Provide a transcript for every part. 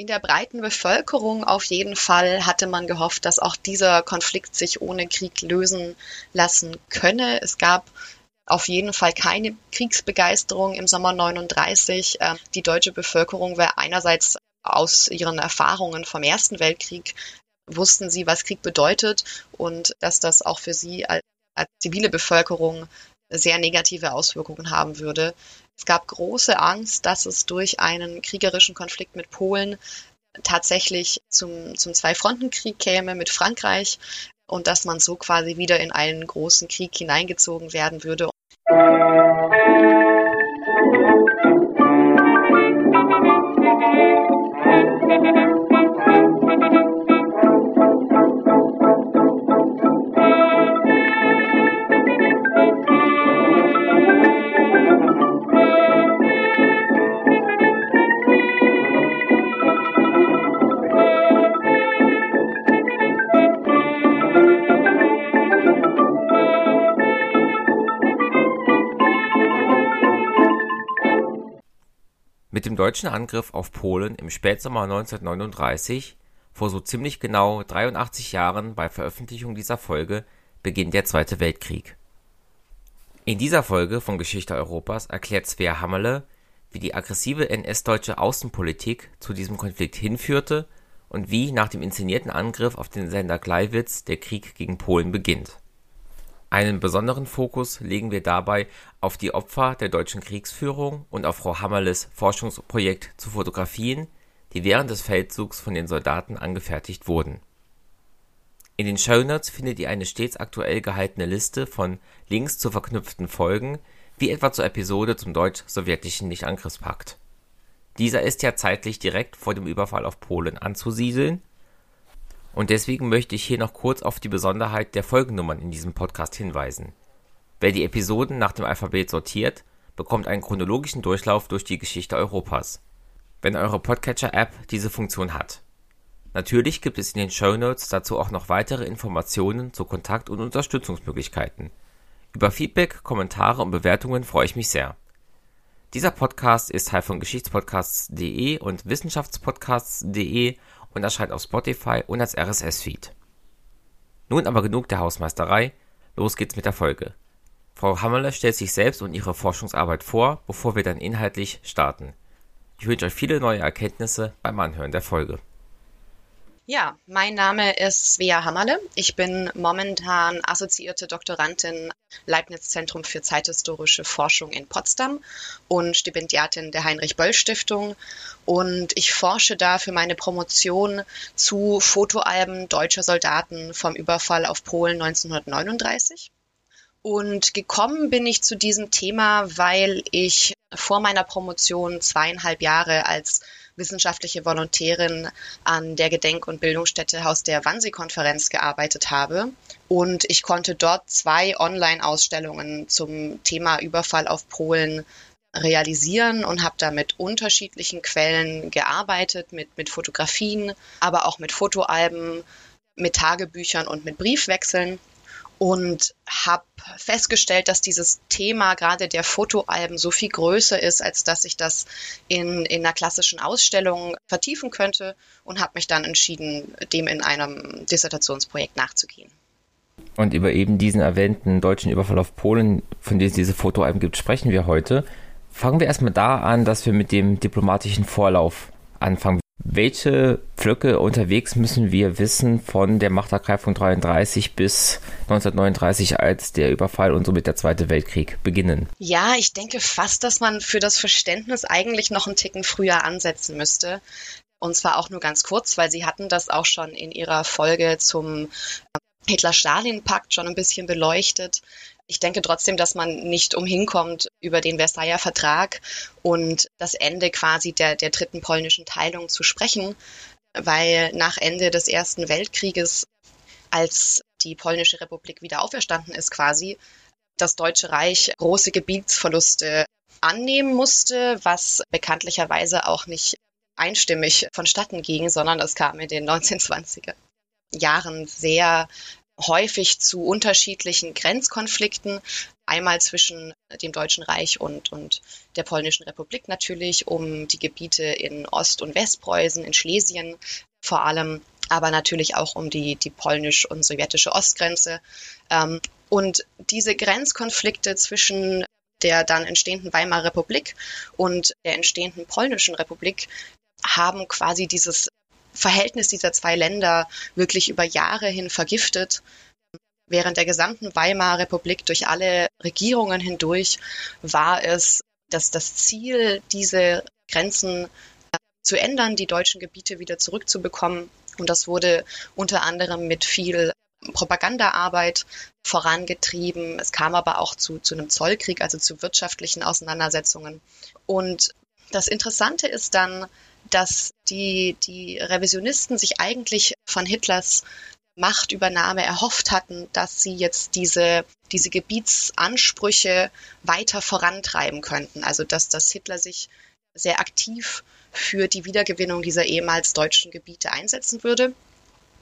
In der breiten Bevölkerung auf jeden Fall hatte man gehofft, dass auch dieser Konflikt sich ohne Krieg lösen lassen könne. Es gab auf jeden Fall keine Kriegsbegeisterung im Sommer 39. Ähm, die deutsche Bevölkerung war einerseits aus ihren Erfahrungen vom Ersten Weltkrieg wussten sie, was Krieg bedeutet und dass das auch für sie als, als zivile Bevölkerung sehr negative Auswirkungen haben würde. Es gab große Angst, dass es durch einen kriegerischen Konflikt mit Polen tatsächlich zum, zum Zwei-Fronten-Krieg käme mit Frankreich und dass man so quasi wieder in einen großen Krieg hineingezogen werden würde. Mit dem deutschen Angriff auf Polen im Spätsommer 1939, vor so ziemlich genau 83 Jahren bei Veröffentlichung dieser Folge, beginnt der Zweite Weltkrieg. In dieser Folge von Geschichte Europas erklärt Svea Hammerle, wie die aggressive NS-deutsche Außenpolitik zu diesem Konflikt hinführte und wie nach dem inszenierten Angriff auf den Sender Gleiwitz der Krieg gegen Polen beginnt einen besonderen Fokus legen wir dabei auf die Opfer der deutschen Kriegsführung und auf Frau Hammerles Forschungsprojekt zu Fotografien, die während des Feldzugs von den Soldaten angefertigt wurden. In den Shownotes findet ihr eine stets aktuell gehaltene Liste von Links zu verknüpften Folgen, wie etwa zur Episode zum deutsch-sowjetischen Nichtangriffspakt. Dieser ist ja zeitlich direkt vor dem Überfall auf Polen anzusiedeln und deswegen möchte ich hier noch kurz auf die Besonderheit der Folgennummern in diesem Podcast hinweisen. Wer die Episoden nach dem Alphabet sortiert, bekommt einen chronologischen Durchlauf durch die Geschichte Europas, wenn eure Podcatcher-App diese Funktion hat. Natürlich gibt es in den Show Notes dazu auch noch weitere Informationen zu Kontakt- und Unterstützungsmöglichkeiten. Über Feedback, Kommentare und Bewertungen freue ich mich sehr. Dieser Podcast ist Teil von Geschichtspodcasts.de und Wissenschaftspodcasts.de und erscheint auf Spotify und als RSS-Feed. Nun aber genug der Hausmeisterei, los geht's mit der Folge. Frau Hammerle stellt sich selbst und ihre Forschungsarbeit vor, bevor wir dann inhaltlich starten. Ich wünsche euch viele neue Erkenntnisse beim Anhören der Folge. Ja, mein Name ist Svea Hammerle. Ich bin momentan assoziierte Doktorandin Leibniz Zentrum für zeithistorische Forschung in Potsdam und Stipendiatin der Heinrich Böll Stiftung. Und ich forsche da für meine Promotion zu Fotoalben deutscher Soldaten vom Überfall auf Polen 1939. Und gekommen bin ich zu diesem Thema, weil ich vor meiner Promotion zweieinhalb Jahre als wissenschaftliche Volontärin an der Gedenk- und Bildungsstätte Haus der Wannsee-Konferenz gearbeitet habe. Und ich konnte dort zwei Online-Ausstellungen zum Thema Überfall auf Polen realisieren und habe da mit unterschiedlichen Quellen gearbeitet, mit, mit Fotografien, aber auch mit Fotoalben, mit Tagebüchern und mit Briefwechseln und habe festgestellt, dass dieses Thema gerade der Fotoalben so viel größer ist, als dass ich das in, in einer klassischen Ausstellung vertiefen könnte und habe mich dann entschieden, dem in einem Dissertationsprojekt nachzugehen. Und über eben diesen erwähnten deutschen Überfall auf Polen, von dem es diese Fotoalben gibt, sprechen wir heute. Fangen wir erstmal da an, dass wir mit dem diplomatischen Vorlauf anfangen. Welche Pflöcke unterwegs müssen wir wissen von der Machtergreifung 33 bis 1939, als der Überfall und somit der Zweite Weltkrieg beginnen? Ja, ich denke fast, dass man für das Verständnis eigentlich noch einen Ticken früher ansetzen müsste. Und zwar auch nur ganz kurz, weil Sie hatten das auch schon in Ihrer Folge zum Hitler-Stalin-Pakt schon ein bisschen beleuchtet. Ich denke trotzdem, dass man nicht umhinkommt, über den Versailler Vertrag und das Ende quasi der, der dritten polnischen Teilung zu sprechen, weil nach Ende des Ersten Weltkrieges, als die polnische Republik wieder auferstanden ist quasi, das Deutsche Reich große Gebietsverluste annehmen musste, was bekanntlicherweise auch nicht einstimmig vonstatten ging, sondern es kam in den 1920er Jahren sehr häufig zu unterschiedlichen Grenzkonflikten. Einmal zwischen dem Deutschen Reich und, und der Polnischen Republik natürlich, um die Gebiete in Ost- und Westpreußen, in Schlesien vor allem, aber natürlich auch um die, die polnisch- und sowjetische Ostgrenze. Ähm, und diese Grenzkonflikte zwischen der dann entstehenden Weimarer Republik und der entstehenden Polnischen Republik haben quasi dieses Verhältnis dieser zwei Länder wirklich über Jahre hin vergiftet. Während der gesamten Weimarer Republik durch alle Regierungen hindurch war es, dass das Ziel, diese Grenzen äh, zu ändern, die deutschen Gebiete wieder zurückzubekommen. Und das wurde unter anderem mit viel Propagandaarbeit vorangetrieben. Es kam aber auch zu, zu einem Zollkrieg, also zu wirtschaftlichen Auseinandersetzungen. Und das Interessante ist dann, dass die, die Revisionisten sich eigentlich von Hitlers Machtübernahme erhofft hatten, dass sie jetzt diese, diese Gebietsansprüche weiter vorantreiben könnten. Also dass, dass Hitler sich sehr aktiv für die Wiedergewinnung dieser ehemals deutschen Gebiete einsetzen würde.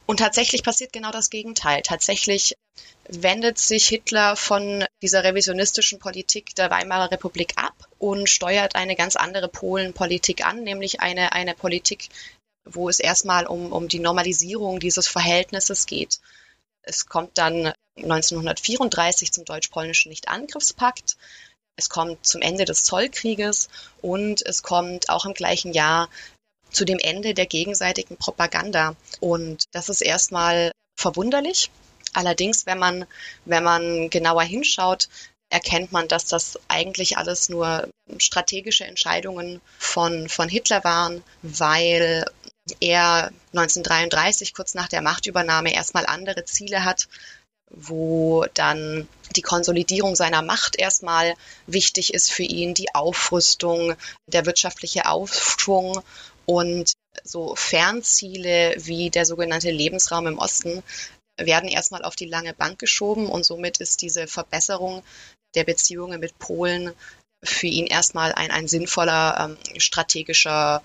Und tatsächlich passiert genau das Gegenteil. Tatsächlich wendet sich Hitler von dieser revisionistischen Politik der Weimarer Republik ab und steuert eine ganz andere Polenpolitik an, nämlich eine, eine Politik, wo es erstmal um, um die Normalisierung dieses Verhältnisses geht. Es kommt dann 1934 zum deutsch-polnischen Nichtangriffspakt. Es kommt zum Ende des Zollkrieges und es kommt auch im gleichen Jahr zu dem Ende der gegenseitigen Propaganda. Und das ist erstmal verwunderlich. Allerdings, wenn man, wenn man genauer hinschaut, erkennt man, dass das eigentlich alles nur strategische Entscheidungen von, von Hitler waren, weil er 1933, kurz nach der Machtübernahme, erstmal andere Ziele hat, wo dann die Konsolidierung seiner Macht erstmal wichtig ist für ihn, die Aufrüstung, der wirtschaftliche Aufschwung und so Fernziele wie der sogenannte Lebensraum im Osten werden erstmal auf die lange Bank geschoben und somit ist diese Verbesserung der Beziehungen mit Polen für ihn erstmal ein, ein sinnvoller ähm, strategischer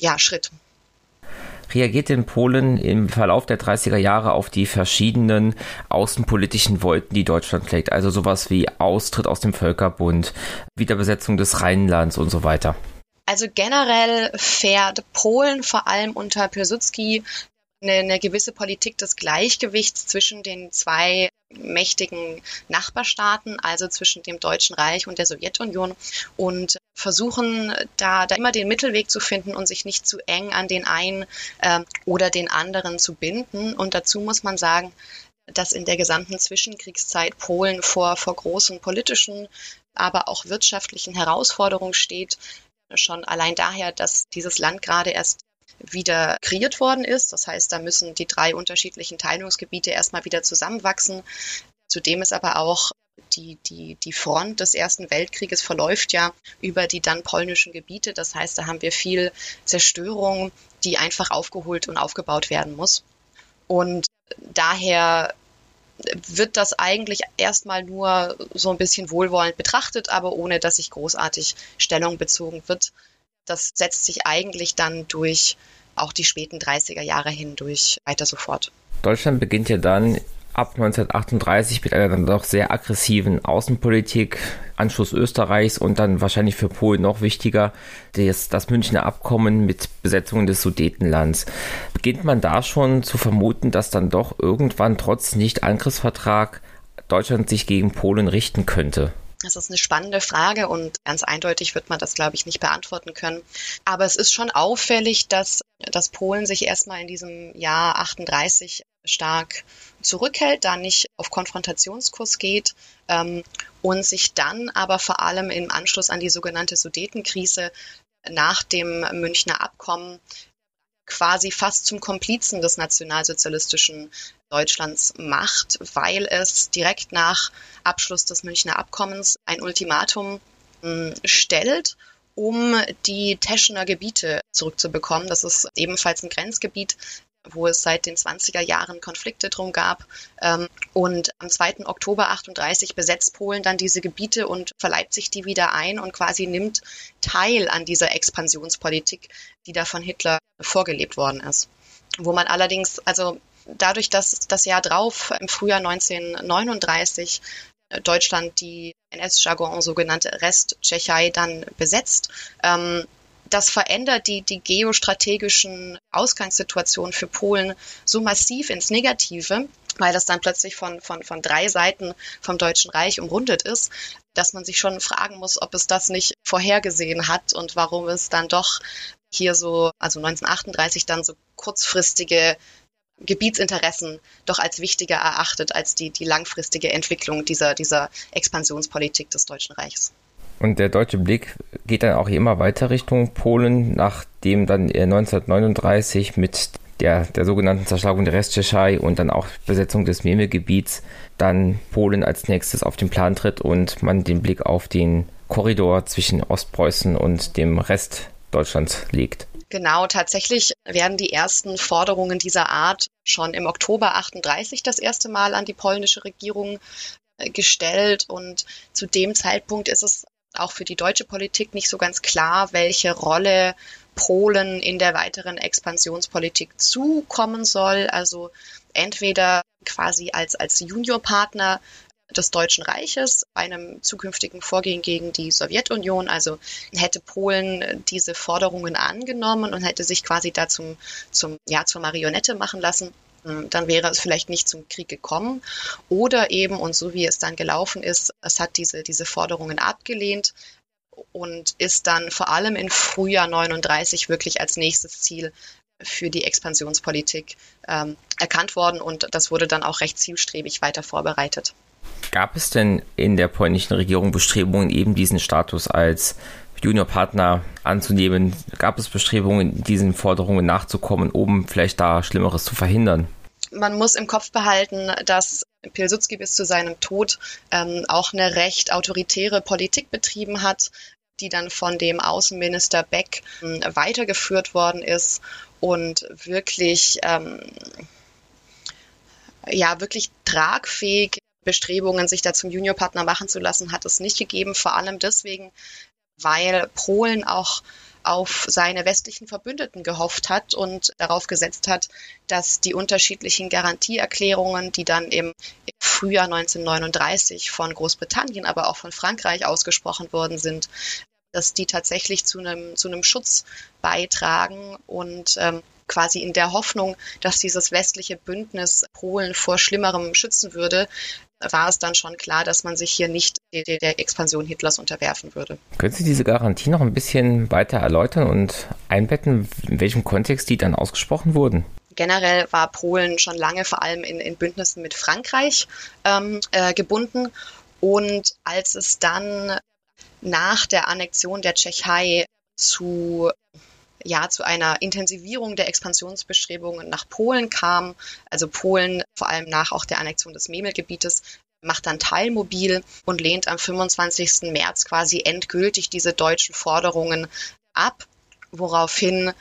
ja, Schritt. Reagiert denn Polen im Verlauf der 30er Jahre auf die verschiedenen außenpolitischen Wolken, die Deutschland pflegt? Also sowas wie Austritt aus dem Völkerbund, Wiederbesetzung des Rheinlands und so weiter. Also generell fährt Polen vor allem unter Piłsudski eine, eine gewisse Politik des Gleichgewichts zwischen den zwei mächtigen Nachbarstaaten, also zwischen dem Deutschen Reich und der Sowjetunion und versuchen da, da immer den Mittelweg zu finden und sich nicht zu eng an den einen äh, oder den anderen zu binden. Und dazu muss man sagen, dass in der gesamten Zwischenkriegszeit Polen vor, vor großen politischen, aber auch wirtschaftlichen Herausforderungen steht, schon allein daher, dass dieses Land gerade erst wieder kreiert worden ist. Das heißt, da müssen die drei unterschiedlichen Teilungsgebiete erstmal wieder zusammenwachsen. Zudem ist aber auch die, die, die Front des Ersten Weltkrieges verläuft ja über die dann polnischen Gebiete. Das heißt, da haben wir viel Zerstörung, die einfach aufgeholt und aufgebaut werden muss. Und daher wird das eigentlich erstmal nur so ein bisschen wohlwollend betrachtet, aber ohne dass sich großartig Stellung bezogen wird. Das setzt sich eigentlich dann durch auch die späten 30er Jahre hindurch weiter so fort. Deutschland beginnt ja dann ab 1938 mit einer dann doch sehr aggressiven Außenpolitik, Anschluss Österreichs und dann wahrscheinlich für Polen noch wichtiger, das, das Münchner Abkommen mit Besetzung des Sudetenlands. Beginnt man da schon zu vermuten, dass dann doch irgendwann trotz Nicht-Angriffsvertrag Deutschland sich gegen Polen richten könnte? Das ist eine spannende Frage und ganz eindeutig wird man das, glaube ich, nicht beantworten können. Aber es ist schon auffällig, dass, dass Polen sich erstmal in diesem Jahr 38 stark zurückhält, da nicht auf Konfrontationskurs geht ähm, und sich dann aber vor allem im Anschluss an die sogenannte Sudetenkrise nach dem Münchner Abkommen quasi fast zum Komplizen des nationalsozialistischen Deutschlands macht, weil es direkt nach Abschluss des Münchner Abkommens ein Ultimatum hm, stellt, um die Teschener Gebiete zurückzubekommen. Das ist ebenfalls ein Grenzgebiet, wo es seit den 20er Jahren Konflikte drum gab. Ähm, und am 2. Oktober 38 besetzt Polen dann diese Gebiete und verleibt sich die wieder ein und quasi nimmt teil an dieser Expansionspolitik, die da von Hitler vorgelebt worden ist. Wo man allerdings, also dadurch, dass das Jahr drauf, im Frühjahr 1939, Deutschland die NS-Jargon sogenannte Rest-Tschechei dann besetzt, ähm, das verändert die, die geostrategischen Ausgangssituationen für Polen so massiv ins Negative, weil das dann plötzlich von, von, von drei Seiten vom Deutschen Reich umrundet ist, dass man sich schon fragen muss, ob es das nicht vorhergesehen hat und warum es dann doch hier so, also 1938 dann so kurzfristige Gebietsinteressen doch als wichtiger erachtet als die, die langfristige Entwicklung dieser, dieser Expansionspolitik des Deutschen Reichs. Und der deutsche Blick geht dann auch immer weiter Richtung Polen, nachdem dann 1939 mit der, der sogenannten Zerschlagung der Resttschechei und dann auch Besetzung des Memel-Gebiets dann Polen als nächstes auf den Plan tritt und man den Blick auf den Korridor zwischen Ostpreußen und dem Rest Deutschlands legt. Genau, tatsächlich werden die ersten Forderungen dieser Art schon im Oktober 38 das erste Mal an die polnische Regierung äh, gestellt und zu dem Zeitpunkt ist es auch für die deutsche Politik nicht so ganz klar, welche Rolle Polen in der weiteren Expansionspolitik zukommen soll. Also entweder quasi als, als Juniorpartner des Deutschen Reiches bei einem zukünftigen Vorgehen gegen die Sowjetunion. Also hätte Polen diese Forderungen angenommen und hätte sich quasi da zum, zum, ja, zur Marionette machen lassen dann wäre es vielleicht nicht zum Krieg gekommen. Oder eben, und so wie es dann gelaufen ist, es hat diese, diese Forderungen abgelehnt und ist dann vor allem in Frühjahr 39 wirklich als nächstes Ziel für die Expansionspolitik ähm, erkannt worden und das wurde dann auch recht zielstrebig weiter vorbereitet. Gab es denn in der polnischen Regierung Bestrebungen, eben diesen Status als Juniorpartner anzunehmen? Gab es Bestrebungen, diesen Forderungen nachzukommen, um vielleicht da Schlimmeres zu verhindern? Man muss im Kopf behalten, dass Pilsudski bis zu seinem Tod ähm, auch eine recht autoritäre Politik betrieben hat, die dann von dem Außenminister Beck ähm, weitergeführt worden ist und wirklich ähm, ja wirklich tragfähig Bestrebungen, sich da zum Juniorpartner machen zu lassen, hat es nicht gegeben. Vor allem deswegen, weil Polen auch auf seine westlichen Verbündeten gehofft hat und darauf gesetzt hat, dass die unterschiedlichen Garantieerklärungen, die dann im Frühjahr 1939 von Großbritannien, aber auch von Frankreich ausgesprochen worden sind, dass die tatsächlich zu einem, zu einem Schutz beitragen und ähm, quasi in der Hoffnung, dass dieses westliche Bündnis Polen vor Schlimmerem schützen würde, war es dann schon klar, dass man sich hier nicht der Expansion Hitlers unterwerfen würde. Können Sie diese Garantie noch ein bisschen weiter erläutern und einbetten, in welchem Kontext die dann ausgesprochen wurden? Generell war Polen schon lange vor allem in, in Bündnissen mit Frankreich ähm, äh, gebunden. Und als es dann nach der Annexion der Tschechei zu ja, zu einer Intensivierung der Expansionsbestrebungen nach Polen kam. Also Polen, vor allem nach auch der Annexion des Memelgebietes, macht dann teilmobil und lehnt am 25. März quasi endgültig diese deutschen Forderungen ab, woraufhin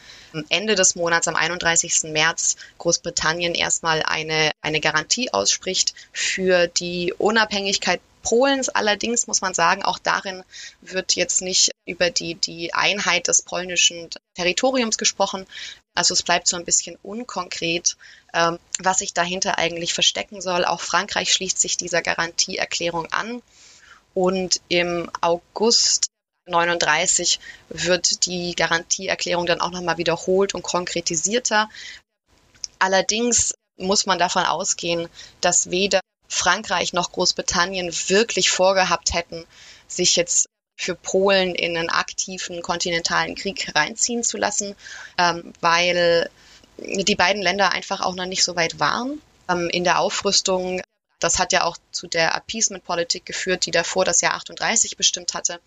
Ende des Monats, am 31. März, Großbritannien erstmal eine, eine Garantie ausspricht für die Unabhängigkeit Polens. Allerdings muss man sagen, auch darin wird jetzt nicht über die, die Einheit des polnischen Territoriums gesprochen. Also es bleibt so ein bisschen unkonkret, ähm, was sich dahinter eigentlich verstecken soll. Auch Frankreich schließt sich dieser Garantieerklärung an. Und im August 39 wird die Garantieerklärung dann auch nochmal wiederholt und konkretisierter. Allerdings muss man davon ausgehen, dass weder Frankreich noch Großbritannien wirklich vorgehabt hätten, sich jetzt für Polen in einen aktiven kontinentalen Krieg reinziehen zu lassen, ähm, weil die beiden Länder einfach auch noch nicht so weit waren ähm, in der Aufrüstung. Das hat ja auch zu der Appeasement-Politik geführt, die davor das Jahr 38 bestimmt hatte.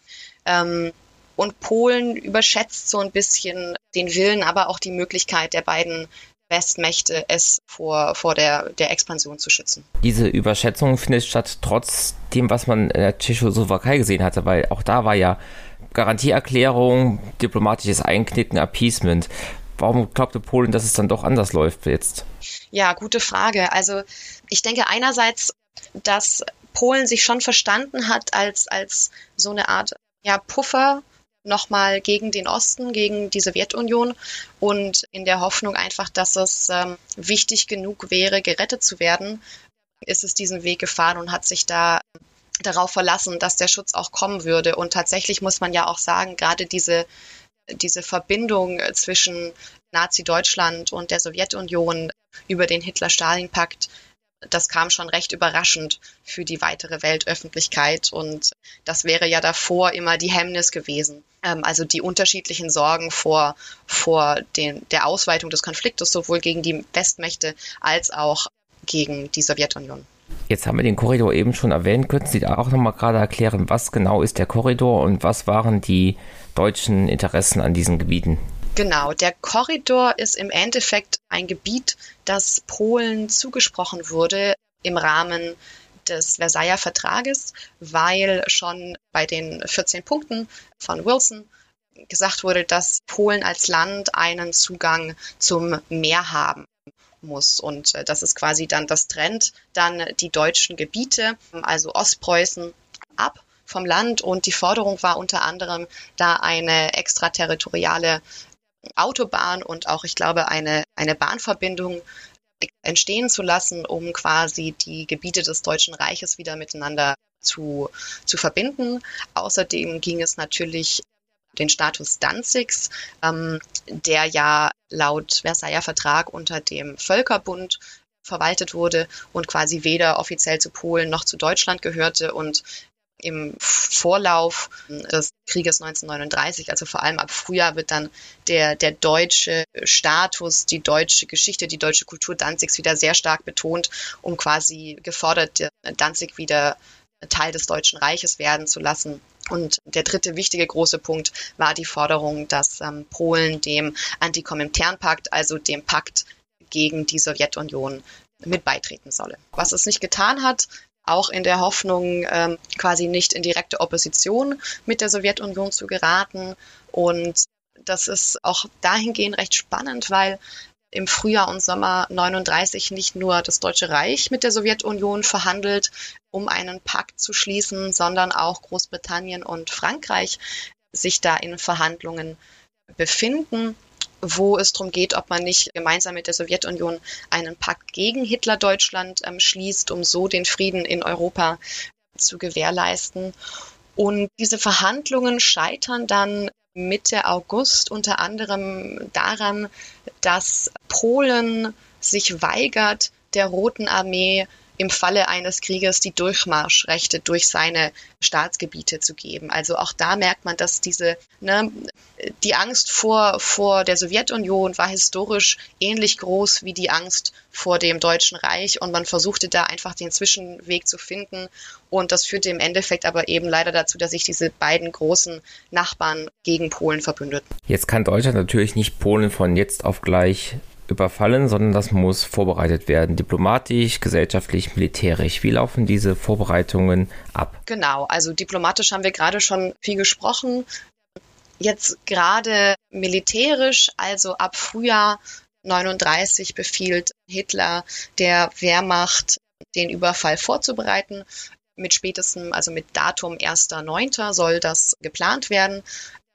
Ähm, und Polen überschätzt so ein bisschen den Willen, aber auch die Möglichkeit der beiden Westmächte es vor, vor der, der Expansion zu schützen. Diese Überschätzung findet statt trotz dem, was man in der Tschechoslowakei gesehen hatte, weil auch da war ja Garantieerklärung, diplomatisches Einknicken, Appeasement. Warum glaubte Polen, dass es dann doch anders läuft jetzt? Ja, gute Frage. Also ich denke einerseits, dass Polen sich schon verstanden hat als, als so eine Art ja, Puffer nochmal gegen den Osten, gegen die Sowjetunion und in der Hoffnung einfach, dass es ähm, wichtig genug wäre, gerettet zu werden, ist es diesen Weg gefahren und hat sich da darauf verlassen, dass der Schutz auch kommen würde. Und tatsächlich muss man ja auch sagen, gerade diese, diese Verbindung zwischen Nazi-Deutschland und der Sowjetunion über den Hitler-Stalin-Pakt das kam schon recht überraschend für die weitere Weltöffentlichkeit. Und das wäre ja davor immer die Hemmnis gewesen. Ähm, also die unterschiedlichen Sorgen vor, vor den, der Ausweitung des Konfliktes, sowohl gegen die Westmächte als auch gegen die Sowjetunion. Jetzt haben wir den Korridor eben schon erwähnt. Könnten Sie da auch nochmal gerade erklären, was genau ist der Korridor und was waren die deutschen Interessen an diesen Gebieten? Genau, der Korridor ist im Endeffekt ein Gebiet, das Polen zugesprochen wurde im Rahmen des Versailler Vertrages, weil schon bei den 14 Punkten von Wilson gesagt wurde, dass Polen als Land einen Zugang zum Meer haben muss. Und äh, das ist quasi dann, das trennt dann die deutschen Gebiete, also Ostpreußen, ab vom Land. Und die Forderung war unter anderem, da eine extraterritoriale Autobahn und auch, ich glaube, eine, eine Bahnverbindung entstehen zu lassen, um quasi die Gebiete des Deutschen Reiches wieder miteinander zu, zu verbinden. Außerdem ging es natürlich den Status Danzigs, ähm, der ja laut Versailler Vertrag unter dem Völkerbund verwaltet wurde und quasi weder offiziell zu Polen noch zu Deutschland gehörte und im Vorlauf des Krieges 1939, also vor allem ab Frühjahr, wird dann der, der deutsche Status, die deutsche Geschichte, die deutsche Kultur Danzigs wieder sehr stark betont, um quasi gefordert, Danzig wieder Teil des Deutschen Reiches werden zu lassen. Und der dritte wichtige große Punkt war die Forderung, dass ähm, Polen dem Antikominternpakt, also dem Pakt gegen die Sowjetunion, mit beitreten solle. Was es nicht getan hat, auch in der Hoffnung, ähm, quasi nicht in direkte Opposition mit der Sowjetunion zu geraten. Und das ist auch dahingehend recht spannend, weil im Frühjahr und Sommer 39 nicht nur das Deutsche Reich mit der Sowjetunion verhandelt, um einen Pakt zu schließen, sondern auch Großbritannien und Frankreich sich da in Verhandlungen befinden wo es darum geht, ob man nicht gemeinsam mit der Sowjetunion einen Pakt gegen Hitler-Deutschland ähm, schließt, um so den Frieden in Europa zu gewährleisten. Und diese Verhandlungen scheitern dann Mitte August unter anderem daran, dass Polen sich weigert, der Roten Armee im Falle eines Krieges die Durchmarschrechte durch seine Staatsgebiete zu geben. Also auch da merkt man, dass diese, ne, die Angst vor, vor der Sowjetunion war historisch ähnlich groß wie die Angst vor dem Deutschen Reich und man versuchte da einfach den Zwischenweg zu finden und das führte im Endeffekt aber eben leider dazu, dass sich diese beiden großen Nachbarn gegen Polen verbündeten. Jetzt kann Deutschland natürlich nicht Polen von jetzt auf gleich überfallen, sondern das muss vorbereitet werden. Diplomatisch, gesellschaftlich, militärisch. Wie laufen diese Vorbereitungen ab? Genau, also diplomatisch haben wir gerade schon viel gesprochen. Jetzt gerade militärisch, also ab Frühjahr 39 befiehlt Hitler der Wehrmacht, den Überfall vorzubereiten. Mit spätestem, also mit Datum 1.9. soll das geplant werden.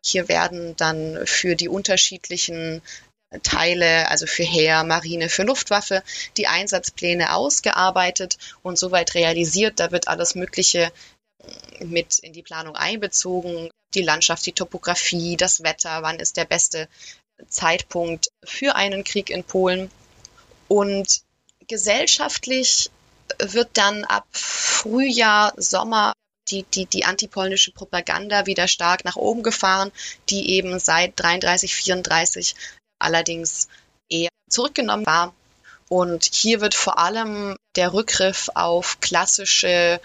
Hier werden dann für die unterschiedlichen Teile, also für Heer, Marine, für Luftwaffe, die Einsatzpläne ausgearbeitet und soweit realisiert. Da wird alles Mögliche mit in die Planung einbezogen. Die Landschaft, die Topografie, das Wetter, wann ist der beste Zeitpunkt für einen Krieg in Polen. Und gesellschaftlich wird dann ab Frühjahr, Sommer die, die, die antipolnische Propaganda wieder stark nach oben gefahren, die eben seit 33, 34 allerdings eher zurückgenommen war. Und hier wird vor allem der Rückgriff auf klassische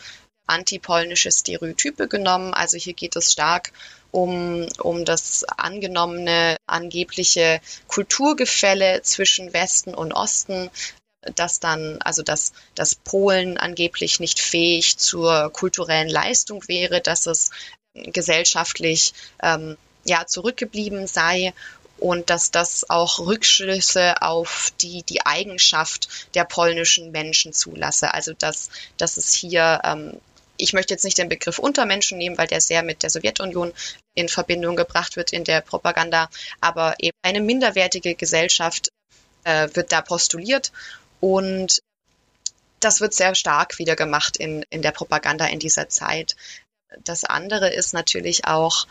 antipolnische Stereotype genommen. Also hier geht es stark um, um das angenommene, angebliche Kulturgefälle zwischen Westen und Osten, dass dann, also dass, dass Polen angeblich nicht fähig zur kulturellen Leistung wäre, dass es gesellschaftlich ähm, ja zurückgeblieben sei und dass das auch Rückschlüsse auf die, die Eigenschaft der polnischen Menschen zulasse. Also dass, dass es hier ähm, ich möchte jetzt nicht den Begriff Untermenschen nehmen, weil der sehr mit der Sowjetunion in Verbindung gebracht wird in der Propaganda, aber eben eine minderwertige Gesellschaft äh, wird da postuliert und das wird sehr stark wieder gemacht in, in der Propaganda in dieser Zeit. Das andere ist natürlich auch,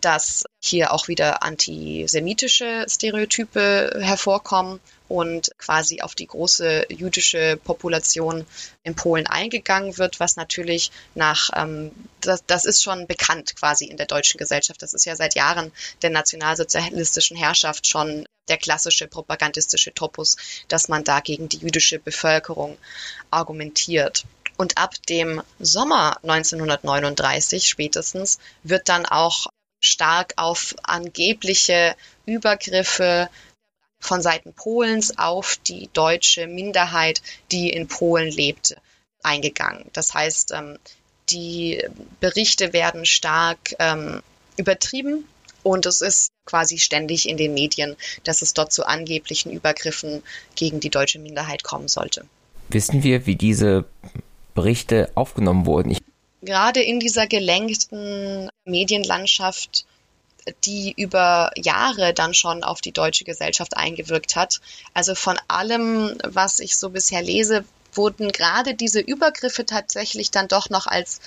dass hier auch wieder antisemitische Stereotype hervorkommen und quasi auf die große jüdische Population in Polen eingegangen wird, was natürlich nach, ähm, das, das ist schon bekannt quasi in der deutschen Gesellschaft. Das ist ja seit Jahren der nationalsozialistischen Herrschaft schon der klassische propagandistische Topos, dass man da gegen die jüdische Bevölkerung argumentiert. Und ab dem Sommer 1939 spätestens wird dann auch stark auf angebliche Übergriffe von Seiten Polens auf die deutsche Minderheit, die in Polen lebte, eingegangen. Das heißt, ähm, die Berichte werden stark ähm, übertrieben und es ist quasi ständig in den Medien, dass es dort zu angeblichen Übergriffen gegen die deutsche Minderheit kommen sollte. Wissen wir, wie diese Berichte aufgenommen wurden? Ich Gerade in dieser gelenkten Medienlandschaft die über Jahre dann schon auf die deutsche Gesellschaft eingewirkt hat. Also von allem, was ich so bisher lese, wurden gerade diese Übergriffe tatsächlich dann doch noch als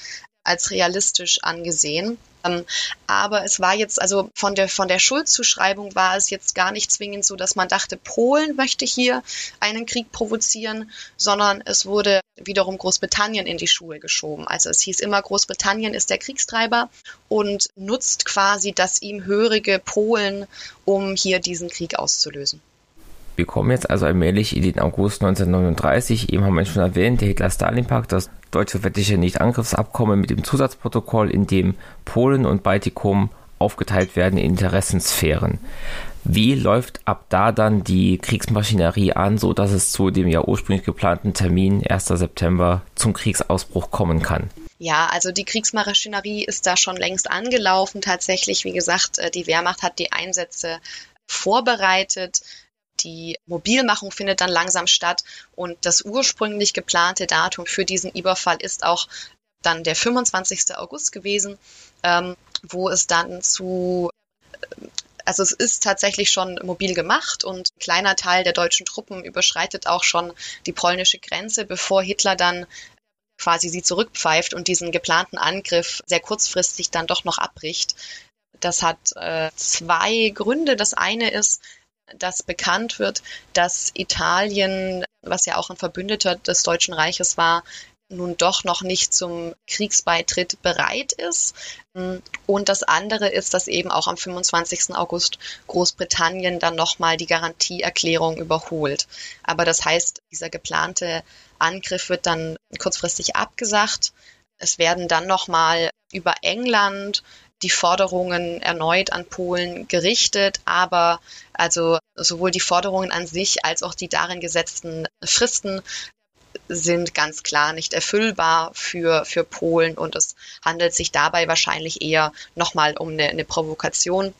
als realistisch angesehen. Ähm, aber es war jetzt, also von der, von der Schuldzuschreibung war es jetzt gar nicht zwingend so, dass man dachte, Polen möchte hier einen Krieg provozieren, sondern es wurde wiederum Großbritannien in die Schuhe geschoben. Also es hieß immer, Großbritannien ist der Kriegstreiber und nutzt quasi das ihm hörige Polen, um hier diesen Krieg auszulösen. Wir kommen jetzt also allmählich in den August 1939. Eben haben wir schon erwähnt, der Hitler-Stalin-Pakt, das deutsch-sowjetische Nicht-Angriffsabkommen mit dem Zusatzprotokoll, in dem Polen und Baltikum aufgeteilt werden in Interessensphären. Wie läuft ab da dann die Kriegsmaschinerie an, so dass es zu dem ja ursprünglich geplanten Termin 1. September zum Kriegsausbruch kommen kann? Ja, also die Kriegsmaschinerie ist da schon längst angelaufen. Tatsächlich, wie gesagt, äh, die Wehrmacht hat die Einsätze vorbereitet. Die Mobilmachung findet dann langsam statt und das ursprünglich geplante Datum für diesen Überfall ist auch dann der 25. August gewesen, ähm, wo es dann zu also es ist tatsächlich schon mobil gemacht und ein kleiner Teil der deutschen Truppen überschreitet auch schon die polnische Grenze, bevor Hitler dann quasi sie zurückpfeift und diesen geplanten Angriff sehr kurzfristig dann doch noch abbricht. Das hat äh, zwei Gründe. Das eine ist, dass bekannt wird, dass Italien, was ja auch ein Verbündeter des Deutschen Reiches war, nun doch noch nicht zum Kriegsbeitritt bereit ist. Und das andere ist, dass eben auch am 25. August Großbritannien dann nochmal die Garantieerklärung überholt. Aber das heißt, dieser geplante Angriff wird dann kurzfristig abgesagt. Es werden dann nochmal über England die Forderungen erneut an Polen gerichtet, aber also sowohl die Forderungen an sich als auch die darin gesetzten Fristen sind ganz klar nicht erfüllbar für, für Polen und es handelt sich dabei wahrscheinlich eher nochmal um eine, eine Provokation.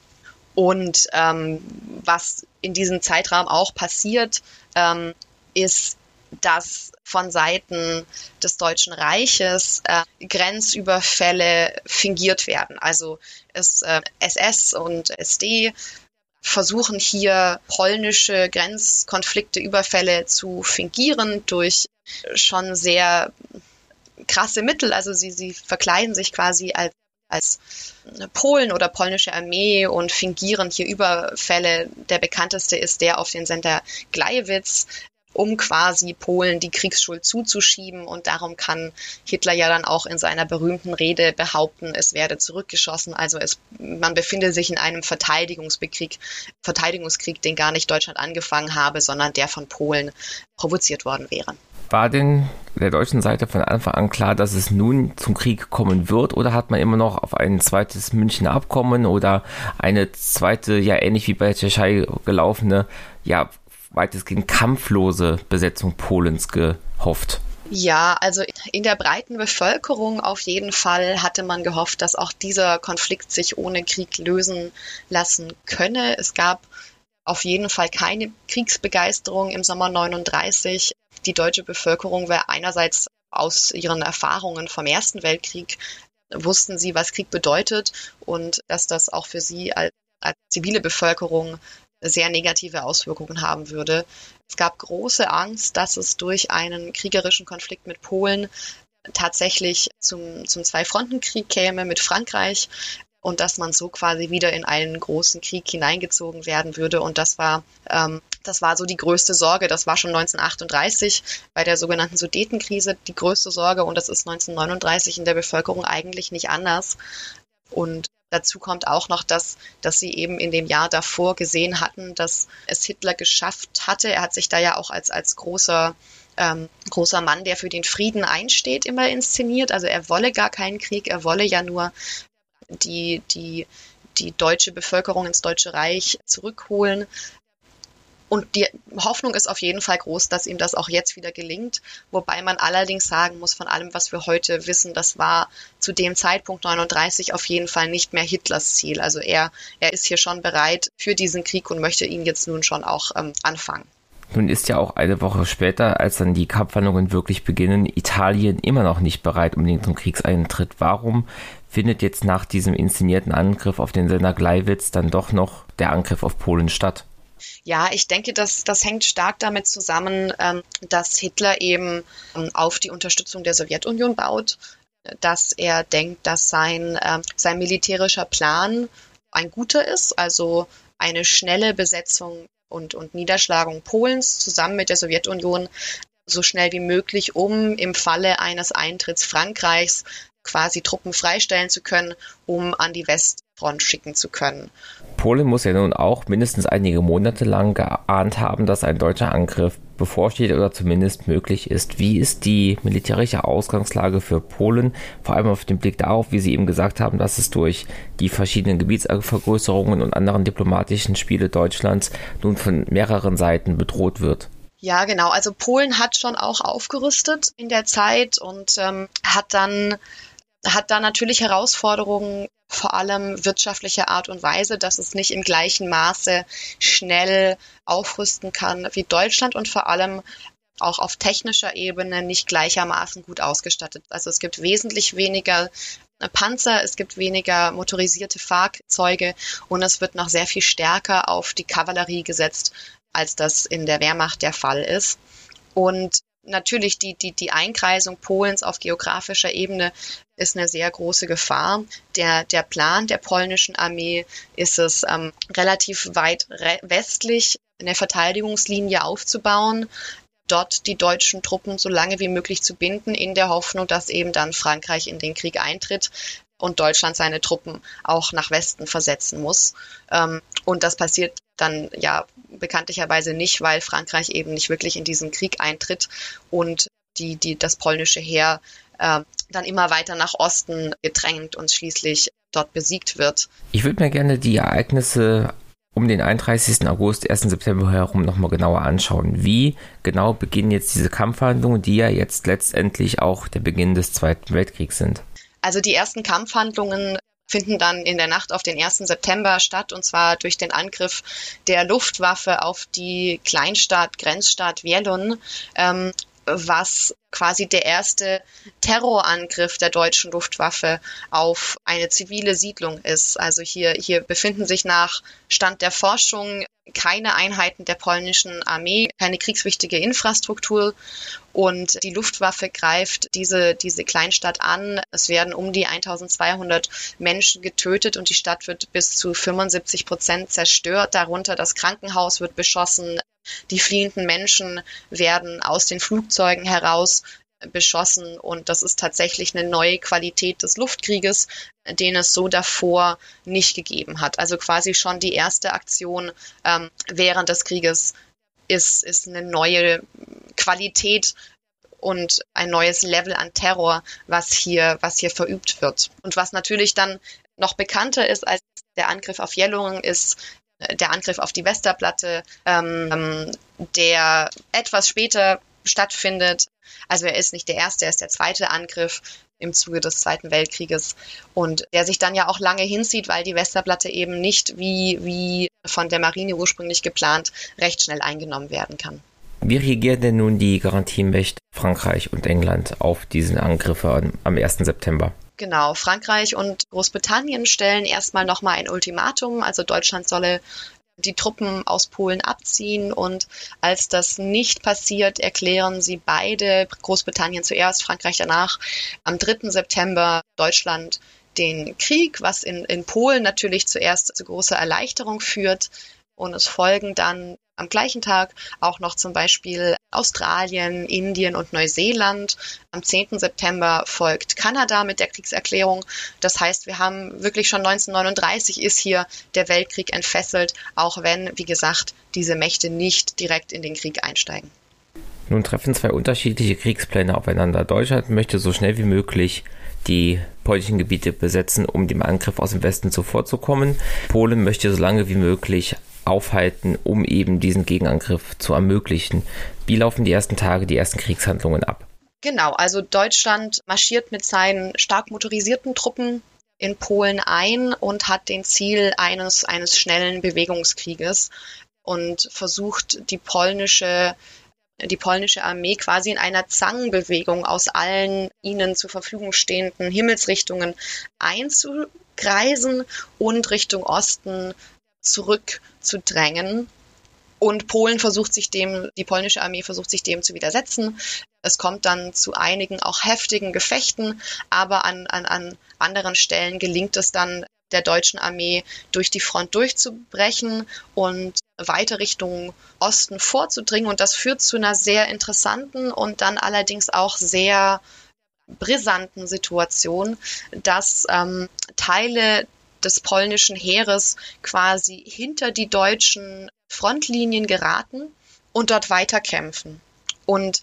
Und ähm, was in diesem Zeitraum auch passiert, ähm, ist, dass von Seiten des Deutschen Reiches äh, Grenzüberfälle fingiert werden. Also es, äh, SS und SD versuchen hier polnische Grenzkonflikte, Überfälle zu fingieren durch schon sehr krasse Mittel. Also sie, sie verkleiden sich quasi als als Polen oder polnische Armee und fingieren hier Überfälle. Der bekannteste ist der auf den Sender Gleiwitz, um quasi Polen die Kriegsschuld zuzuschieben. Und darum kann Hitler ja dann auch in seiner berühmten Rede behaupten, es werde zurückgeschossen. Also es, man befinde sich in einem Verteidigungskrieg, Verteidigungskrieg, den gar nicht Deutschland angefangen habe, sondern der von Polen provoziert worden wäre. War denn der deutschen Seite von Anfang an klar, dass es nun zum Krieg kommen wird oder hat man immer noch auf ein zweites Münchner Abkommen oder eine zweite, ja ähnlich wie bei der Tschechei gelaufene, ja weitestgehend kampflose Besetzung Polens gehofft? Ja, also in der breiten Bevölkerung auf jeden Fall hatte man gehofft, dass auch dieser Konflikt sich ohne Krieg lösen lassen könne. Es gab auf jeden Fall keine Kriegsbegeisterung im Sommer 39. Die deutsche Bevölkerung war einerseits aus ihren Erfahrungen vom Ersten Weltkrieg wussten sie, was Krieg bedeutet und dass das auch für sie als, als zivile Bevölkerung sehr negative Auswirkungen haben würde. Es gab große Angst, dass es durch einen kriegerischen Konflikt mit Polen tatsächlich zum, zum Zwei-Fronten-Krieg käme mit Frankreich und dass man so quasi wieder in einen großen Krieg hineingezogen werden würde. Und das war, ähm, das war so die größte Sorge. Das war schon 1938 bei der sogenannten Sudetenkrise die größte Sorge und das ist 1939 in der Bevölkerung eigentlich nicht anders. Und Dazu kommt auch noch, dass, dass sie eben in dem Jahr davor gesehen hatten, dass es Hitler geschafft hatte. Er hat sich da ja auch als, als großer, ähm, großer Mann, der für den Frieden einsteht, immer inszeniert. Also er wolle gar keinen Krieg, er wolle ja nur die, die, die deutsche Bevölkerung ins Deutsche Reich zurückholen. Und die Hoffnung ist auf jeden Fall groß, dass ihm das auch jetzt wieder gelingt. Wobei man allerdings sagen muss, von allem, was wir heute wissen, das war zu dem Zeitpunkt 39 auf jeden Fall nicht mehr Hitlers Ziel. Also er, er ist hier schon bereit für diesen Krieg und möchte ihn jetzt nun schon auch ähm, anfangen. Nun ist ja auch eine Woche später, als dann die Kampfhandlungen wirklich beginnen, Italien immer noch nicht bereit unbedingt zum Kriegseintritt. Warum findet jetzt nach diesem inszenierten Angriff auf den Sender Gleiwitz dann doch noch der Angriff auf Polen statt? Ja, ich denke, dass das hängt stark damit zusammen, ähm, dass Hitler eben ähm, auf die Unterstützung der Sowjetunion baut, dass er denkt, dass sein, ähm, sein militärischer Plan ein guter ist, also eine schnelle Besetzung und, und Niederschlagung Polens zusammen mit der Sowjetunion so schnell wie möglich, um im Falle eines Eintritts Frankreichs quasi Truppen freistellen zu können, um an die Westfront schicken zu können. Polen muss ja nun auch mindestens einige Monate lang geahnt haben, dass ein deutscher Angriff bevorsteht oder zumindest möglich ist. Wie ist die militärische Ausgangslage für Polen, vor allem auf den Blick darauf, wie Sie eben gesagt haben, dass es durch die verschiedenen Gebietsvergrößerungen und anderen diplomatischen Spiele Deutschlands nun von mehreren Seiten bedroht wird? Ja, genau. Also Polen hat schon auch aufgerüstet in der Zeit und ähm, hat dann hat da natürlich Herausforderungen, vor allem wirtschaftlicher Art und Weise, dass es nicht im gleichen Maße schnell aufrüsten kann wie Deutschland und vor allem auch auf technischer Ebene nicht gleichermaßen gut ausgestattet. Also es gibt wesentlich weniger Panzer, es gibt weniger motorisierte Fahrzeuge und es wird noch sehr viel stärker auf die Kavallerie gesetzt, als das in der Wehrmacht der Fall ist. Und natürlich die, die, die Einkreisung Polens auf geografischer Ebene ist eine sehr große Gefahr. Der, der Plan der polnischen Armee ist es, ähm, relativ weit westlich eine Verteidigungslinie aufzubauen, dort die deutschen Truppen so lange wie möglich zu binden, in der Hoffnung, dass eben dann Frankreich in den Krieg eintritt und Deutschland seine Truppen auch nach Westen versetzen muss. Ähm, und das passiert dann ja bekanntlicherweise nicht, weil Frankreich eben nicht wirklich in diesen Krieg eintritt und die, die, das polnische Heer äh, dann immer weiter nach Osten gedrängt und schließlich dort besiegt wird. Ich würde mir gerne die Ereignisse um den 31. August, 1. September herum nochmal genauer anschauen. Wie genau beginnen jetzt diese Kampfhandlungen, die ja jetzt letztendlich auch der Beginn des Zweiten Weltkriegs sind? Also die ersten Kampfhandlungen finden dann in der Nacht auf den 1. September statt, und zwar durch den Angriff der Luftwaffe auf die Kleinstadt, Grenzstadt Wielun, ähm, was quasi der erste Terrorangriff der deutschen Luftwaffe auf eine zivile Siedlung ist. Also hier, hier befinden sich nach Stand der Forschung keine Einheiten der polnischen Armee, keine kriegswichtige Infrastruktur und die Luftwaffe greift diese, diese Kleinstadt an. Es werden um die 1200 Menschen getötet und die Stadt wird bis zu 75 Prozent zerstört. Darunter das Krankenhaus wird beschossen. Die fliehenden Menschen werden aus den Flugzeugen heraus beschossen und das ist tatsächlich eine neue Qualität des Luftkrieges, den es so davor nicht gegeben hat. Also quasi schon die erste Aktion ähm, während des Krieges ist, ist eine neue Qualität und ein neues Level an Terror, was hier, was hier verübt wird. Und was natürlich dann noch bekannter ist als der Angriff auf Jellungen, ist der Angriff auf die Westerplatte, ähm, der etwas später stattfindet. Also er ist nicht der erste, er ist der zweite Angriff im Zuge des Zweiten Weltkrieges und der sich dann ja auch lange hinzieht, weil die Westerplatte eben nicht wie, wie von der Marine ursprünglich geplant recht schnell eingenommen werden kann. Wie reagieren denn nun die Garantiemächte Frankreich und England auf diesen Angriffe am 1. September? Genau, Frankreich und Großbritannien stellen erstmal nochmal ein Ultimatum. Also Deutschland solle die Truppen aus Polen abziehen. Und als das nicht passiert, erklären sie beide, Großbritannien zuerst, Frankreich danach, am 3. September Deutschland den Krieg, was in, in Polen natürlich zuerst zu großer Erleichterung führt. Und es folgen dann am gleichen Tag auch noch zum Beispiel Australien, Indien und Neuseeland. Am 10. September folgt Kanada mit der Kriegserklärung. Das heißt, wir haben wirklich schon 1939 ist hier der Weltkrieg entfesselt, auch wenn, wie gesagt, diese Mächte nicht direkt in den Krieg einsteigen. Nun treffen zwei unterschiedliche Kriegspläne aufeinander. Deutschland möchte so schnell wie möglich die polnischen Gebiete besetzen, um dem Angriff aus dem Westen zuvorzukommen. Polen möchte so lange wie möglich aufhalten, um eben diesen Gegenangriff zu ermöglichen. Wie laufen die ersten Tage, die ersten Kriegshandlungen ab? Genau, also Deutschland marschiert mit seinen stark motorisierten Truppen in Polen ein und hat den Ziel eines, eines schnellen Bewegungskrieges und versucht die polnische die polnische Armee quasi in einer Zangenbewegung aus allen ihnen zur Verfügung stehenden Himmelsrichtungen einzukreisen und Richtung Osten zurückzudrängen. Und Polen versucht sich dem, die polnische Armee versucht sich dem zu widersetzen. Es kommt dann zu einigen auch heftigen Gefechten, aber an, an, an anderen Stellen gelingt es dann der deutschen Armee durch die Front durchzubrechen und weiter Richtung Osten vorzudringen. Und das führt zu einer sehr interessanten und dann allerdings auch sehr brisanten Situation, dass ähm, Teile des polnischen Heeres quasi hinter die deutschen Frontlinien geraten und dort weiterkämpfen. Und